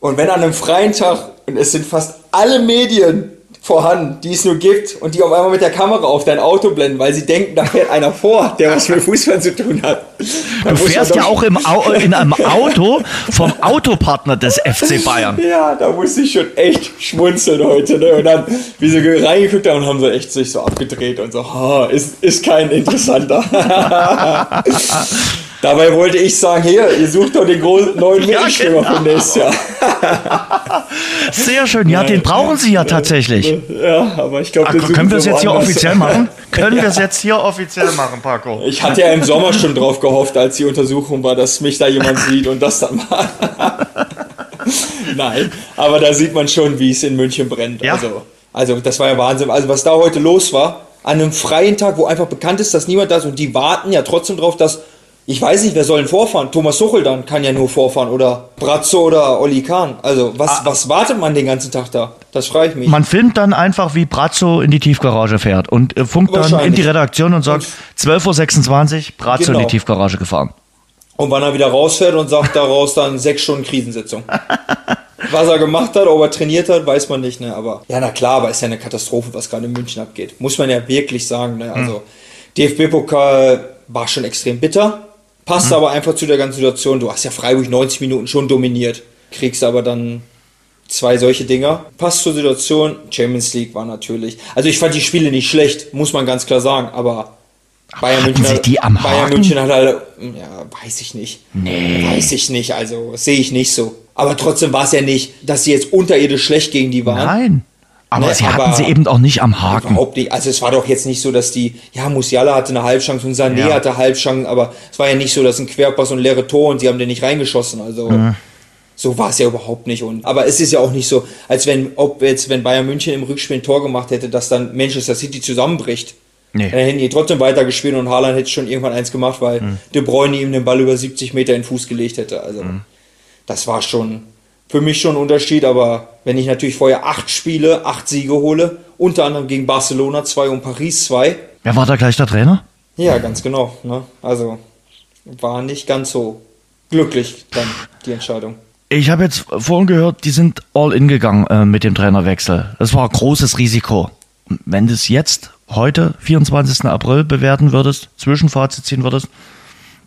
Und wenn an einem freien Tag, und es sind fast alle Medien vorhanden, die es nur gibt und die auf einmal mit der Kamera auf dein Auto blenden, weil sie denken, da fährt einer vor, der was mit Fußball zu tun hat. Dann du fährst ja auch im Au in einem Auto vom Autopartner des FC Bayern. Ja, da musste ich schon echt schmunzeln heute. Ne? Und dann, wie sie reingeguckt haben, haben sie echt sich so abgedreht und so, oh, ist, ist kein interessanter. Dabei wollte ich sagen, hier, ihr sucht doch den neuen Mittelstürmer ja, genau. für nächstes Jahr. Sehr schön, ja, den brauchen sie ja tatsächlich. Ja, aber ich glaube, können wir es jetzt hier offiziell machen? Können ja. wir es jetzt hier offiziell machen, Paco? Ich hatte ja im Sommer schon drauf gehofft, als die Untersuchung war, dass mich da jemand sieht und das dann mal. Nein, aber da sieht man schon, wie es in München brennt. Ja. Also, also, das war ja Wahnsinn. Also, was da heute los war, an einem freien Tag, wo einfach bekannt ist, dass niemand da ist und die warten ja trotzdem drauf, dass ich weiß nicht, wer soll denn vorfahren? Thomas Tuchel dann kann ja nur vorfahren oder Brazzo oder Oli Kahn. Also was, ah. was wartet man den ganzen Tag da? Das frage ich mich. Man filmt dann einfach, wie Brazzo in die Tiefgarage fährt und äh, funkt dann in die Redaktion und sagt, 12.26 Uhr, Brazzo genau. in die Tiefgarage gefahren. Und wann er wieder rausfährt und sagt daraus dann sechs Stunden Krisensitzung. was er gemacht hat, ob er trainiert hat, weiß man nicht. Ne? Aber ja, na klar, aber ist ja eine Katastrophe, was gerade in München abgeht. Muss man ja wirklich sagen. Ne? Also hm. DFB-Pokal war schon extrem bitter Passt mhm. aber einfach zu der ganzen Situation. Du hast ja Freiburg 90 Minuten schon dominiert, kriegst aber dann zwei solche Dinger. Passt zur Situation. Champions League war natürlich. Also ich fand die Spiele nicht schlecht, muss man ganz klar sagen, aber Bayern München, Sie die am Bayern München hat halt, ja, weiß ich nicht. Nee. Weiß ich nicht, also sehe ich nicht so. Aber trotzdem war es ja nicht, dass sie jetzt unterirdisch schlecht gegen die waren. Nein. Aber ne, sie hatten sie eben auch nicht am Haken. Überhaupt nicht. Also es war doch jetzt nicht so, dass die, ja, Musiala hatte eine Halbchance und Sané ja. hatte Halbchance, aber es war ja nicht so, dass ein Querpass und leere Tor und sie haben den nicht reingeschossen. Also mhm. so war es ja überhaupt nicht. Und, aber es ist ja auch nicht so, als wenn, ob jetzt, wenn Bayern München im Rückspiel ein Tor gemacht hätte, dass dann Manchester City zusammenbricht. Nee. Dann hätten die trotzdem weitergespielt und Haaland hätte schon irgendwann eins gemacht, weil mhm. De Bruyne ihm den Ball über 70 Meter in den Fuß gelegt hätte. Also mhm. das war schon, für mich schon ein Unterschied, aber wenn ich natürlich vorher acht Spiele, acht Siege hole, unter anderem gegen Barcelona zwei und Paris zwei. Wer war da gleich der Trainer? Ja, ganz genau. Ne? Also war nicht ganz so glücklich dann die Entscheidung. Ich habe jetzt vorhin gehört, die sind all in gegangen äh, mit dem Trainerwechsel. Das war ein großes Risiko. Wenn du es jetzt, heute, 24. April, bewerten würdest, Zwischenfazit ziehen würdest,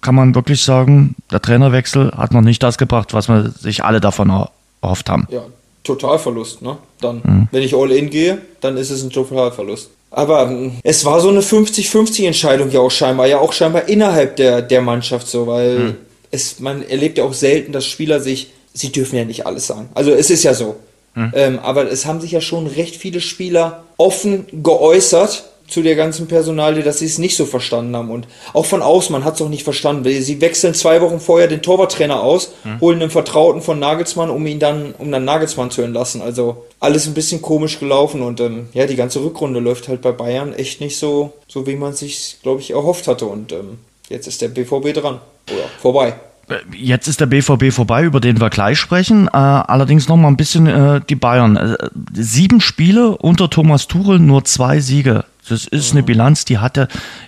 kann man wirklich sagen, der Trainerwechsel hat noch nicht das gebracht, was wir sich alle davon erhofft haben. Ja, Totalverlust, ne? Dann, mhm. wenn ich all in gehe, dann ist es ein Totalverlust. Aber hm, es war so eine 50-50 Entscheidung ja auch scheinbar, ja auch scheinbar innerhalb der, der Mannschaft so, weil mhm. es, man erlebt ja auch selten, dass Spieler sich, sie dürfen ja nicht alles sagen. Also es ist ja so. Mhm. Ähm, aber es haben sich ja schon recht viele Spieler offen geäußert, zu der ganzen Personalie, dass sie es nicht so verstanden haben. Und auch von außen, man hat es auch nicht verstanden. Sie wechseln zwei Wochen vorher den Torwarttrainer aus, mhm. holen einen Vertrauten von Nagelsmann, um ihn dann, um dann Nagelsmann zu entlassen. Also alles ein bisschen komisch gelaufen und ähm, ja, die ganze Rückrunde läuft halt bei Bayern echt nicht so, so wie man sich, glaube ich, erhofft hatte. Und ähm, jetzt ist der BVB dran. Oder vorbei. Jetzt ist der BVB vorbei, über den wir gleich sprechen. Äh, allerdings noch mal ein bisschen äh, die Bayern. Äh, sieben Spiele unter Thomas Tuchel, nur zwei Siege. Das ist eine Bilanz, die hatte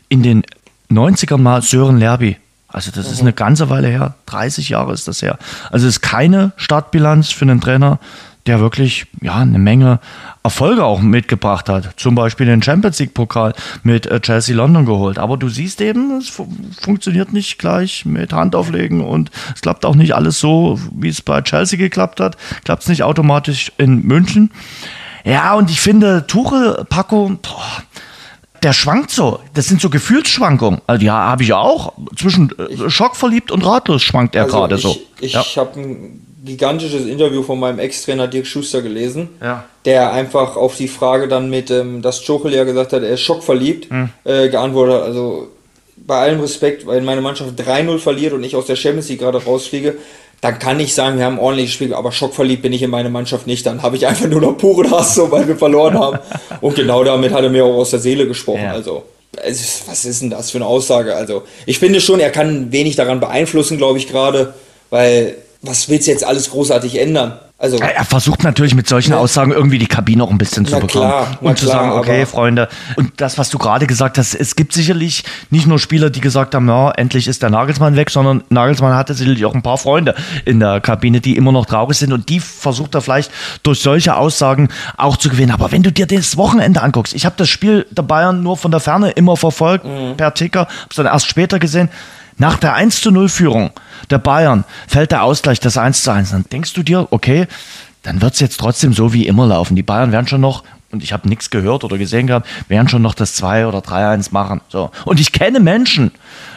in den 90ern mal Sören Lerby. Also das ist eine ganze Weile her, 30 Jahre ist das her. Also es ist keine Startbilanz für einen Trainer, der wirklich ja eine Menge Erfolge auch mitgebracht hat. Zum Beispiel den Champions League Pokal mit äh, Chelsea London geholt. Aber du siehst eben, es funktioniert nicht gleich mit Handauflegen und es klappt auch nicht alles so, wie es bei Chelsea geklappt hat. Klappt es nicht automatisch in München. Ja, und ich finde, Tuchel, Paco, boah, der schwankt so. Das sind so Gefühlsschwankungen. Also ja, habe ich auch. Zwischen äh, schockverliebt und ratlos schwankt er also gerade so. Ich ja. habe ein gigantisches Interview von meinem Ex-Trainer Dirk Schuster gelesen, ja. der einfach auf die Frage dann mit, ähm, dass Tuchel ja gesagt hat, er ist schockverliebt, hm. äh, geantwortet hat. Also bei allem Respekt, weil meine Mannschaft 3-0 verliert und ich aus der Champions League gerade rausfliege, dann kann ich sagen, wir haben ordentlich gespielt, aber schockverliebt bin ich in meine Mannschaft nicht. Dann habe ich einfach nur noch pure Hass, so, weil wir verloren haben. Und genau damit hat er mir auch aus der Seele gesprochen. Ja. Also, was ist denn das für eine Aussage? Also, ich finde schon, er kann wenig daran beeinflussen, glaube ich gerade, weil was willst du jetzt alles großartig ändern? Also, er versucht natürlich mit solchen Aussagen irgendwie die Kabine auch ein bisschen zu bekommen. Klar, und zu klar, sagen, okay, Freunde. Und das, was du gerade gesagt hast, es gibt sicherlich nicht nur Spieler, die gesagt haben, ja, endlich ist der Nagelsmann weg, sondern Nagelsmann hatte sicherlich auch ein paar Freunde in der Kabine, die immer noch traurig sind und die versucht er vielleicht durch solche Aussagen auch zu gewinnen. Aber wenn du dir das Wochenende anguckst, ich habe das Spiel der Bayern nur von der Ferne immer verfolgt, mhm. per Ticker, hab's dann erst später gesehen. Nach der 1 zu 0 Führung der Bayern fällt der Ausgleich das 1 zu 1. Dann denkst du dir, okay, dann wird es jetzt trotzdem so wie immer laufen. Die Bayern werden schon noch, und ich habe nichts gehört oder gesehen gehabt, werden schon noch das 2 oder 3-1 machen. So. Und ich kenne Menschen,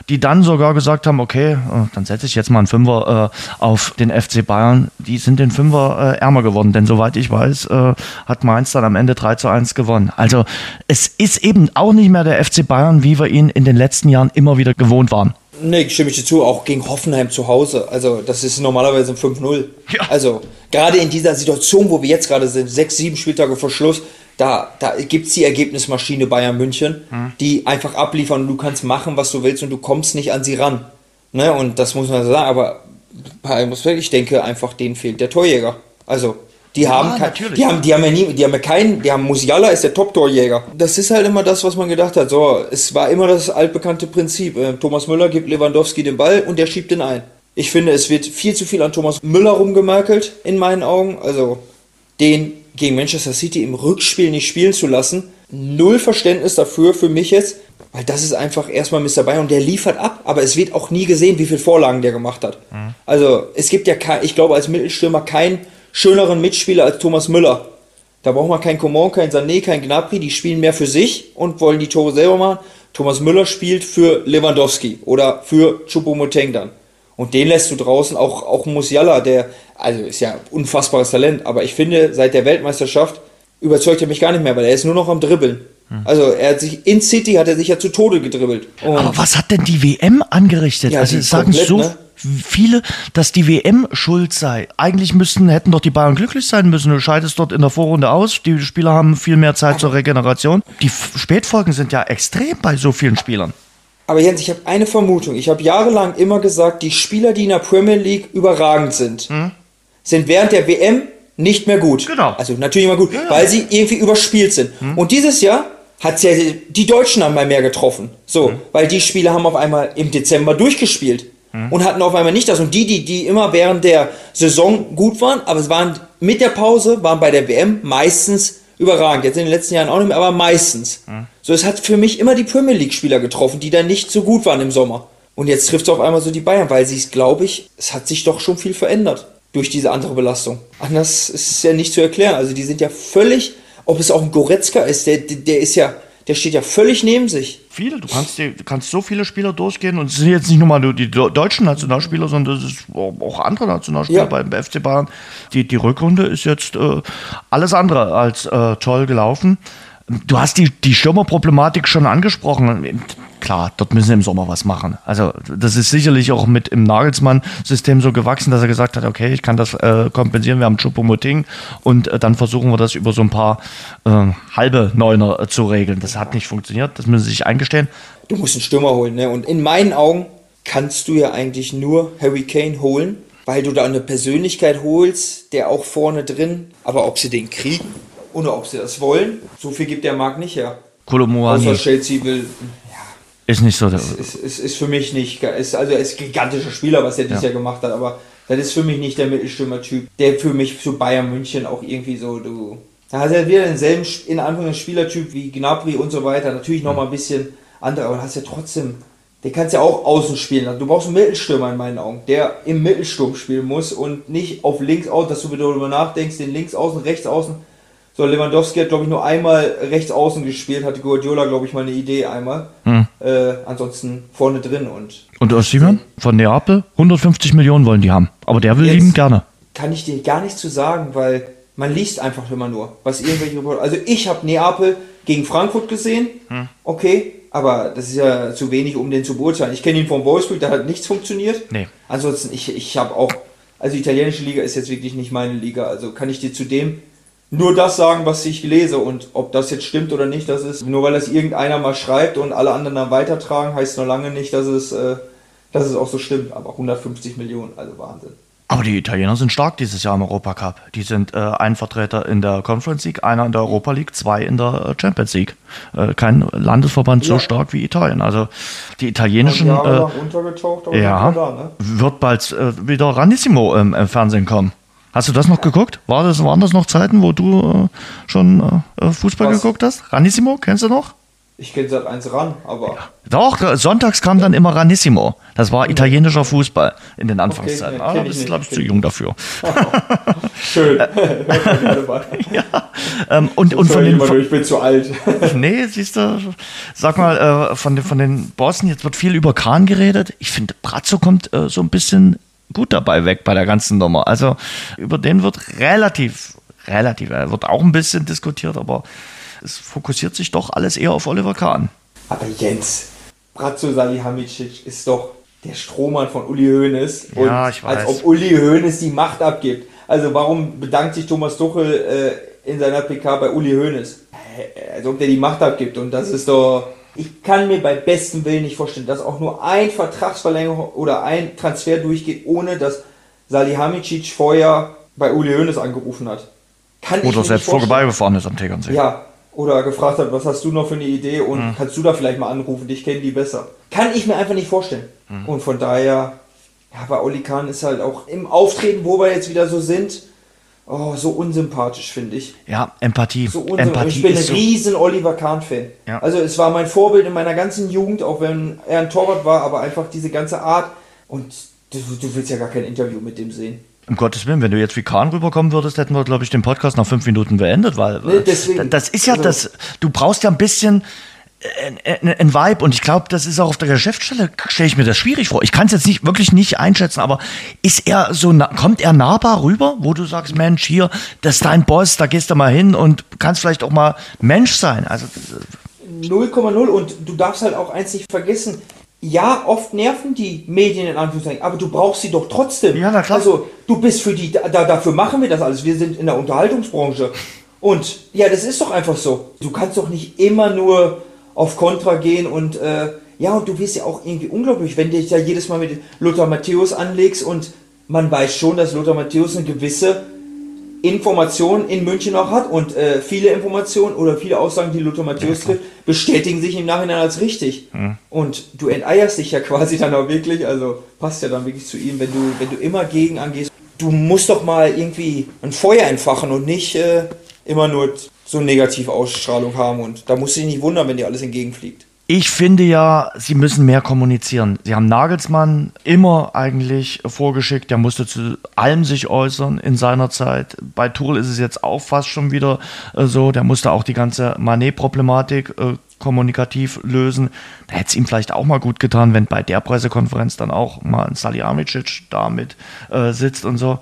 die dann sogar gesagt haben, okay, äh, dann setze ich jetzt mal einen Fünfer äh, auf den FC Bayern. Die sind den Fünfer äh, ärmer geworden, denn soweit ich weiß, äh, hat Mainz dann am Ende 3 zu 1 gewonnen. Also es ist eben auch nicht mehr der FC Bayern, wie wir ihn in den letzten Jahren immer wieder gewohnt waren. Nee, stimme ich dir zu, auch gegen Hoffenheim zu Hause. Also, das ist normalerweise ein 5-0. Ja. Also, gerade in dieser Situation, wo wir jetzt gerade sind, sechs, sieben Spieltage vor Schluss, da, da gibt es die Ergebnismaschine Bayern München, hm. die einfach abliefern und du kannst machen, was du willst und du kommst nicht an sie ran. Ne? Und das muss man sagen, aber ich denke einfach, denen fehlt der Torjäger. Also, die ja, haben kein, die haben, die haben ja nie, die haben ja keinen, die haben Musiala ist der Top-Torjäger. Das ist halt immer das, was man gedacht hat. So, es war immer das altbekannte Prinzip. Äh, Thomas Müller gibt Lewandowski den Ball und der schiebt den ein. Ich finde, es wird viel zu viel an Thomas Müller rumgemerkelt, in meinen Augen. Also, den gegen Manchester City im Rückspiel nicht spielen zu lassen. Null Verständnis dafür für mich jetzt, weil das ist einfach erstmal Mr. Bayern und der liefert ab, aber es wird auch nie gesehen, wie viele Vorlagen der gemacht hat. Mhm. Also, es gibt ja, kein, ich glaube, als Mittelstürmer kein schöneren Mitspieler als Thomas Müller. Da braucht man keinen Coman, keinen Sané, keinen Gnabry, die spielen mehr für sich und wollen die Tore selber machen. Thomas Müller spielt für Lewandowski oder für Choupo-Moteng dann. Und den lässt du draußen, auch, auch Musiala, der, also ist ja unfassbares Talent, aber ich finde, seit der Weltmeisterschaft überzeugt er mich gar nicht mehr, weil er ist nur noch am Dribbeln. Hm. Also er hat sich in City hat er sich ja zu Tode gedribbelt. Und aber was hat denn die WM angerichtet? Ja, also sagen komplett, so, ne? Viele, dass die WM schuld sei. Eigentlich müssten, hätten doch die Bayern glücklich sein müssen. Du scheidest dort in der Vorrunde aus. Die Spieler haben viel mehr Zeit zur Regeneration. Die Spätfolgen sind ja extrem bei so vielen Spielern. Aber Jens, ich habe eine Vermutung. Ich habe jahrelang immer gesagt, die Spieler, die in der Premier League überragend sind, hm? sind während der WM nicht mehr gut. Genau. Also natürlich immer gut, weil sie irgendwie überspielt sind. Und dieses Jahr hat ja die Deutschen einmal mehr getroffen. So, weil die Spieler haben auf einmal im Dezember durchgespielt und hatten auf einmal nicht das. Und die, die, die immer während der Saison gut waren, aber es waren mit der Pause, waren bei der WM meistens überragend. Jetzt in den letzten Jahren auch nicht mehr, aber meistens. So, es hat für mich immer die Premier League-Spieler getroffen, die dann nicht so gut waren im Sommer. Und jetzt trifft es auf einmal so die Bayern, weil sie es, glaube ich, es hat sich doch schon viel verändert durch diese andere Belastung. Anders ist es ja nicht zu erklären. Also die sind ja völlig, ob es auch ein Goretzka ist, der der ist ja, der steht ja völlig neben sich. Viele, du kannst, du kannst so viele Spieler durchgehen und es sind jetzt nicht nur mal nur die deutschen Nationalspieler, sondern es ist auch auch andere Nationalspieler Ja. beim FC Bayern. Die, die Rückrunde ist jetzt äh, alles andere als äh, toll gelaufen. Du hast die, die Stürmerproblematik schon angesprochen. Klar, dort müssen sie im Sommer was machen. Also das ist sicherlich auch mit im Nagelsmann-System so gewachsen, dass er gesagt hat, okay, ich kann das äh, kompensieren, wir haben Choupo-Moting und äh, dann versuchen wir das über so ein paar äh, halbe Neuner äh, zu regeln. Das hat nicht funktioniert, das müssen sie sich eingestehen. Du musst einen Stürmer holen, ne? Und in meinen Augen kannst du ja eigentlich nur Harry Kane holen, weil du da eine Persönlichkeit holst, der auch vorne drin, aber ob sie den kriegen oder ob sie das wollen, so viel gibt der Markt nicht her. Kolomuani Außer Chelsea will, ist nicht so der. ist, ist, ist für mich nicht, ist, also er ist ein gigantischer Spieler, was er dieses Jahr gemacht hat, aber das ist für mich nicht der Mittelstürmer-Typ, der für mich zu Bayern München auch irgendwie so, du, da hat er wieder denselben, in Anführungszeichen, Spielertyp wie Gnabry und so weiter, natürlich noch mal ein bisschen andere, aber du hast ja trotzdem, der kannst ja auch außen spielen. Du brauchst einen Mittelstürmer in meinen Augen, der im Mittelsturm spielen muss und nicht auf links außen, dass du wieder darüber nachdenkst, den links außen, rechts außen. So, Lewandowski hat, glaube ich, nur einmal rechts außen gespielt, hatte Guardiola, glaube ich, mal eine Idee einmal. Äh, ansonsten vorne drin und Und Osimhen von Neapel, 150 Millionen wollen die haben. Aber der will lieben gerne. kann ich dir gar nichts zu sagen, weil man liest einfach immer nur, was irgendwelche Reporter. Also ich habe Neapel gegen Frankfurt gesehen, Hm. okay, aber das ist ja zu wenig, um den zu beurteilen. Ich kenne ihn von Wolfsburg, da hat nichts funktioniert. Nee. Ansonsten, ich, ich habe auch, also die italienische Liga ist jetzt wirklich nicht meine Liga, also kann ich dir zu dem nur das sagen, was ich lese und ob das jetzt stimmt oder nicht, das ist, nur weil das irgendeiner mal schreibt und alle anderen dann weitertragen, heißt noch lange nicht, dass es, äh, dass es auch so stimmt, aber 150 Millionen, also Wahnsinn. Aber die Italiener sind stark dieses Jahr im Europacup. Die sind äh, ein Vertreter in der Conference League, einer in der Europa League, zwei in der äh, Champions League. Äh, kein Landesverband so Ja. stark wie Italien. Also die italienischen äh, ja, ne? wird bald äh, wieder Ranissimo im, im Fernsehen kommen. Hast du das noch geguckt? War das, waren das noch Zeiten, wo du äh, schon äh, Fußball Was? geguckt hast? Ranissimo, kennst du noch? Ich kenne seit eins ran, aber Doch, äh, sonntags kam dann immer Ranissimo. Das war italienischer Fußball in den Anfangszeiten. ah, kenn da ich bist glaube ich, zu jung dafür. schön. Ähm, und, von den, ich bin zu alt. Nee, siehst du, sag mal, äh, von, den, von den Bossen, jetzt wird viel über Kahn geredet. Ich finde, Brazzo kommt äh, so ein bisschen gut dabei weg bei der ganzen Nummer. Also über den wird relativ, relativ, er wird auch ein bisschen diskutiert, aber es fokussiert sich doch alles eher auf Oliver Kahn. Aber Jens, Bratzo Salihamidzic ist doch der Strohmann von Uli Hoeneß. Ja, ich weiß. Als ob Uli Hoeneß die Macht abgibt. Also warum bedankt sich Thomas Tuchel äh, in seiner PK bei Uli Hoeneß? Äh, Als ob der die Macht abgibt. Und das ist doch... Ich kann mir bei bestem Willen nicht vorstellen, dass auch nur ein Vertragsverlängerung oder ein Transfer durchgeht, ohne dass Salihamidzic vorher bei Uli Hoeneß angerufen hat. Kann ich mir Oder selbst vorbeigefahren ist am Tegernsee. Ja, oder gefragt hat, was hast du noch für eine Idee und Mhm. kannst du da vielleicht mal anrufen, dich kennen die besser. Kann ich mir einfach nicht vorstellen. Mhm. Und von daher, ja, bei Oli Kahn ist halt auch im Auftreten, wo wir jetzt wieder so sind, oh, so unsympathisch, finde ich. Ja, Empathie. So. Empathie Ich bin ein so, riesen Oliver Kahn-Fan. Ja. Also es war mein Vorbild in meiner ganzen Jugend, auch wenn er ein Torwart war, aber einfach diese ganze Art und du, du willst ja gar kein Interview mit dem sehen. Um Gottes Willen, wenn du jetzt wie Kahn rüberkommen würdest, hätten wir, glaube ich, den Podcast nach fünf Minuten beendet, weil Nee, deswegen. das ist ja Also- das, du brauchst ja ein bisschen ein, ein Vibe und ich glaube, das ist auch auf der Geschäftsstelle, stelle ich mir das schwierig vor. Ich kann es jetzt nicht wirklich nicht einschätzen, aber ist er so, kommt er nahbar rüber, wo du sagst, Mensch, hier, das ist dein Boss, da gehst du mal hin und kannst vielleicht auch mal Mensch sein. Also, 0,0 und du darfst halt auch eins nicht vergessen. Ja, oft nerven die Medien in Anführungszeichen, aber du brauchst sie doch trotzdem. Ja, na klar. Also, du bist für die, da, dafür machen wir das alles. Wir sind in der Unterhaltungsbranche. Und ja, das ist doch einfach so. Du kannst doch nicht immer nur auf Kontra gehen und äh, ja, und du wirst ja auch irgendwie unglaublich, wenn du dich da jedes Mal mit Lothar Matthäus anlegst und man weiß schon, dass Lothar Matthäus eine gewisse Information in München noch hat und äh, viele Informationen oder viele Aussagen, die Lothar Matthäus ja, trifft, bestätigen sich im Nachhinein als richtig. Mhm. Und du enteierst dich ja quasi dann auch wirklich, also passt ja dann wirklich zu ihm, wenn du, wenn du immer gegen angehst. Du musst doch mal irgendwie ein Feuer entfachen und nicht äh, immer nur so negative Ausstrahlung haben. Und da musst du nicht wundern, wenn dir alles entgegenfliegt. Ich finde ja, sie müssen mehr kommunizieren. Sie haben Nagelsmann immer eigentlich vorgeschickt, der musste zu allem sich äußern in seiner Zeit. Bei Tuchel ist es jetzt auch fast schon wieder äh, so, der musste auch die ganze Manet-Problematik äh, kommunikativ lösen. Da hätte es ihm vielleicht auch mal gut getan, wenn bei der Pressekonferenz dann auch mal ein Salihamidzic da mit äh, sitzt und so.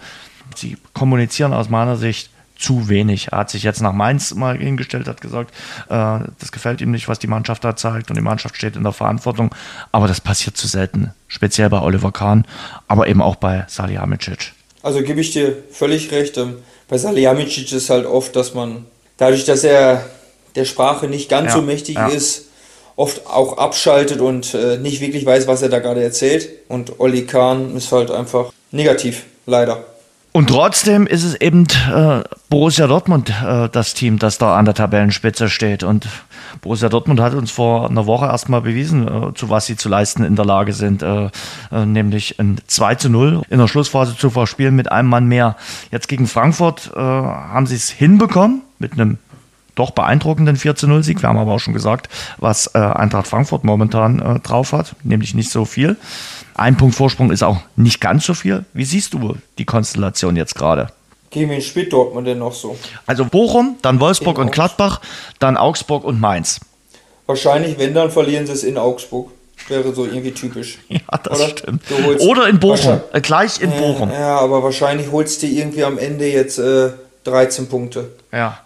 Sie kommunizieren aus meiner Sicht zu wenig. Er hat sich jetzt nach Mainz mal hingestellt, hat gesagt, äh, das gefällt ihm nicht, was die Mannschaft da zeigt und die Mannschaft steht in der Verantwortung. Aber das passiert zu selten, speziell bei Oliver Kahn, aber eben auch bei Salihamidzic. Also gebe ich dir völlig recht. Ähm, bei Salihamidzic ist halt oft, dass man dadurch, dass er der Sprache nicht ganz ja, so mächtig ja. ist, oft auch abschaltet und äh, nicht wirklich weiß, was er da gerade erzählt. Und Olli Kahn ist halt einfach negativ, leider. Und trotzdem ist es eben äh, Borussia Dortmund äh, das Team, das da an der Tabellenspitze steht. Und Borussia Dortmund hat uns vor einer Woche erstmal bewiesen, äh, zu was sie zu leisten in der Lage sind. Äh, äh, nämlich ein 2 zu 0 in der Schlussphase zu verspielen mit einem Mann mehr. Jetzt gegen Frankfurt äh, haben sie es hinbekommen mit einem doch beeindruckenden 4 zu 0 Sieg. Wir haben aber auch schon gesagt, was Eintracht Frankfurt momentan drauf hat, nämlich nicht so viel. Ein Punkt Vorsprung ist auch nicht ganz so viel. Wie siehst du die Konstellation jetzt gerade? Gegen wen spielt Dortmund denn noch so? Also Bochum, dann Wolfsburg in und Gladbach, dann Augsburg und Mainz. Wahrscheinlich, wenn, dann verlieren sie es in Augsburg. Wäre so irgendwie typisch. Ja, das Oder? stimmt. Oder in Bochum. Äh, gleich in Bochum. Ja, aber wahrscheinlich holst du irgendwie am Ende jetzt äh, 13 Punkte. Ja.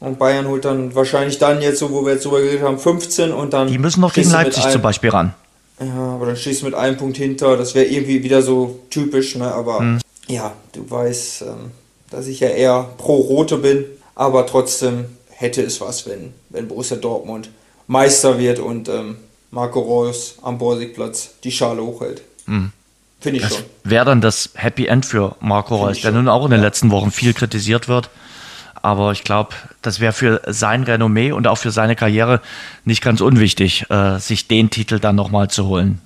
Und Bayern holt dann wahrscheinlich dann jetzt, so wo wir jetzt drüber geredet haben, 15 und dann. Die müssen noch gegen Leipzig zum Beispiel ran. Ja, aber dann stehst du mit einem Punkt hinter. Das wäre irgendwie wieder so typisch, ne? Aber hm. ja, du weißt, ähm, dass ich ja eher pro Rote bin. Aber trotzdem hätte es was, wenn, wenn Borussia Dortmund Meister wird und ähm, Marco Reus am Borsigplatz die Schale hochhält. Hm. Finde ich das schon. Wäre dann das Happy End für Marco Reus, der nun auch in den letzten Wochen viel kritisiert wird. Aber ich glaube, das wäre für sein Renommee und auch für seine Karriere nicht ganz unwichtig, äh, sich den Titel dann nochmal zu holen.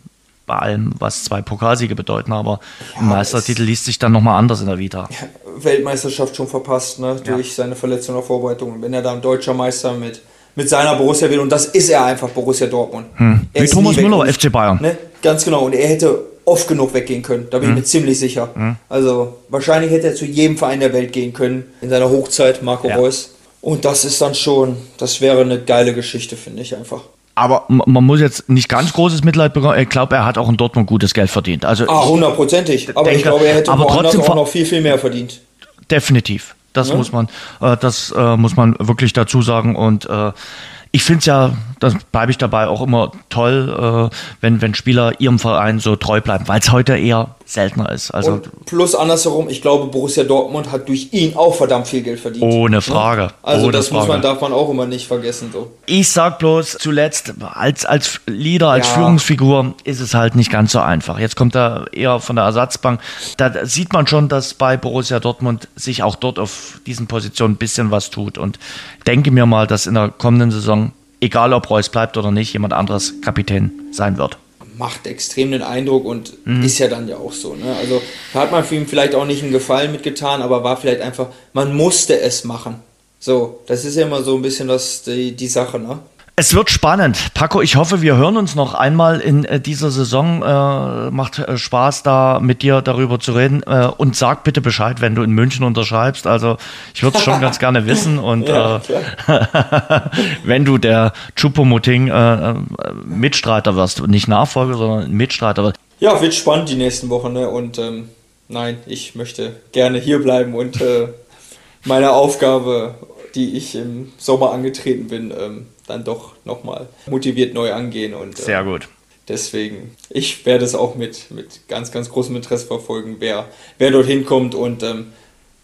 Bei allem, was zwei Pokalsiege bedeuten, aber ja, ein Meistertitel liest sich dann nochmal anders in der Vita. Weltmeisterschaft schon verpasst, ne? durch ja. seine Verletzung der Vorbereitung. Wenn er da ein deutscher Meister mit, mit seiner Borussia wird, und das ist er einfach, Borussia Dortmund. Hm. Wie Thomas Müller, FC Bayern. Ne? Ganz genau, und er hätte oft genug weggehen können. Da bin mhm. ich mir ziemlich sicher. Mhm. Also wahrscheinlich hätte er zu jedem Verein der Welt gehen können in seiner Hochzeit, Marco ja. Reus. Und das ist dann schon, das wäre eine geile Geschichte, finde ich einfach. Aber man muss jetzt nicht ganz großes Mitleid bekommen. Ich glaube, er hat auch in Dortmund gutes Geld verdient. Also ah, hundertprozentig. Aber denke, ich glaube, er hätte aber trotzdem auch noch viel, viel mehr verdient. Definitiv. Das ja? muss man, äh, das äh, muss man wirklich dazu sagen. Und äh, ich finde es ja, das bleibe ich dabei auch immer toll, äh, wenn, wenn Spieler ihrem Verein so treu bleiben, weil es heute eher seltener ist. Also und plus andersherum, ich glaube, Borussia Dortmund hat durch ihn auch verdammt viel Geld verdient. Ohne Frage. Also ohne das Frage. muss man, darf man auch immer nicht vergessen. So. Ich sag bloß zuletzt, als, als Leader, als ja. Führungsfigur ist es halt nicht ganz so einfach. Jetzt kommt er eher von der Ersatzbank. Da sieht man schon, dass bei Borussia Dortmund sich auch dort auf diesen Positionen ein bisschen was tut. Und denke mir mal, dass in der kommenden Saison, egal ob Reus bleibt oder nicht, jemand anderes Kapitän sein wird macht extrem den Eindruck und mhm. ist ja dann ja auch so. Ne? Also da hat man für ihn vielleicht auch nicht einen Gefallen mitgetan, aber war vielleicht einfach, man musste es machen. So, das ist ja immer so ein bisschen das, die, die Sache, ne? Es wird spannend. Paco, ich hoffe, wir hören uns noch einmal in äh, dieser Saison. Äh, macht äh, Spaß, da mit dir darüber zu reden. Äh, und sag bitte Bescheid, wenn du in München unterschreibst. Also ich würde es schon ganz gerne wissen. Und ja, äh, wenn du der Chupomoting äh, Mitstreiter wirst, nicht Nachfolger, sondern Mitstreiter wirst. Ja, wird spannend die nächsten Wochen. Ne? Und ähm, nein, ich möchte gerne hier bleiben und meine Aufgabe, die ich im Sommer angetreten bin, ähm, dann doch nochmal motiviert neu angehen. Und, Sehr äh, gut. Deswegen, ich werde es auch mit, mit ganz, ganz großem Interesse verfolgen, wer, wer dorthin kommt. Und ähm,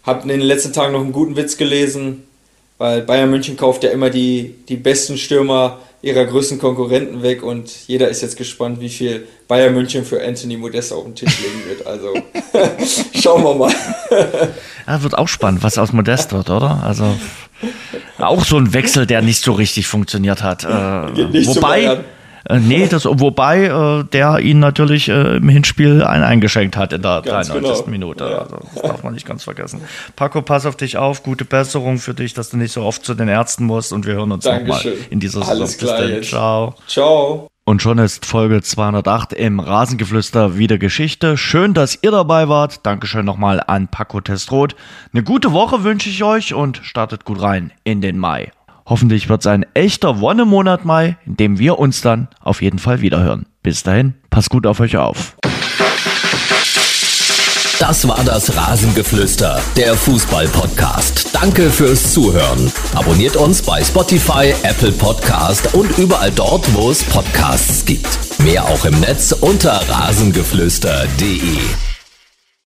habe in den letzten Tagen noch einen guten Witz gelesen, weil Bayern München kauft ja immer die, die besten Stürmer ihrer größten Konkurrenten weg und jeder ist jetzt gespannt, wie viel Bayern München für Anthony Modesta auf den Tisch legen wird. Also schauen wir mal. ja, wird auch spannend, was aus Modest wird, oder? Also auch so ein Wechsel, der nicht so richtig funktioniert hat. Äh, wobei, äh, nee, das, wobei äh, der ihn natürlich äh, im Hinspiel ein eingeschenkt hat in der ganz 93. Genau. Minute. Ja. Also, das darf man nicht ganz vergessen. Paco, pass auf dich auf. Gute Besserung für dich, dass du nicht so oft zu den Ärzten musst. Und wir hören uns nochmal in dieser Saison. Alles klar. Ciao. Ciao. Und schon ist Folge 208 im Rasengeflüster wieder Geschichte. Schön, dass ihr dabei wart. Dankeschön nochmal an Paco Testrot. Eine gute Woche wünsche ich euch und startet gut rein in den Mai. Hoffentlich wird es ein echter Wonnemonat Mai, in dem wir uns dann auf jeden Fall wiederhören. Bis dahin, passt gut auf euch auf. Das war das Rasengeflüster, der Fußball-Podcast. Danke fürs Zuhören. Abonniert uns bei Spotify, Apple Podcast und überall dort, wo es Podcasts gibt. Mehr auch im Netz unter rasengeflüster.de.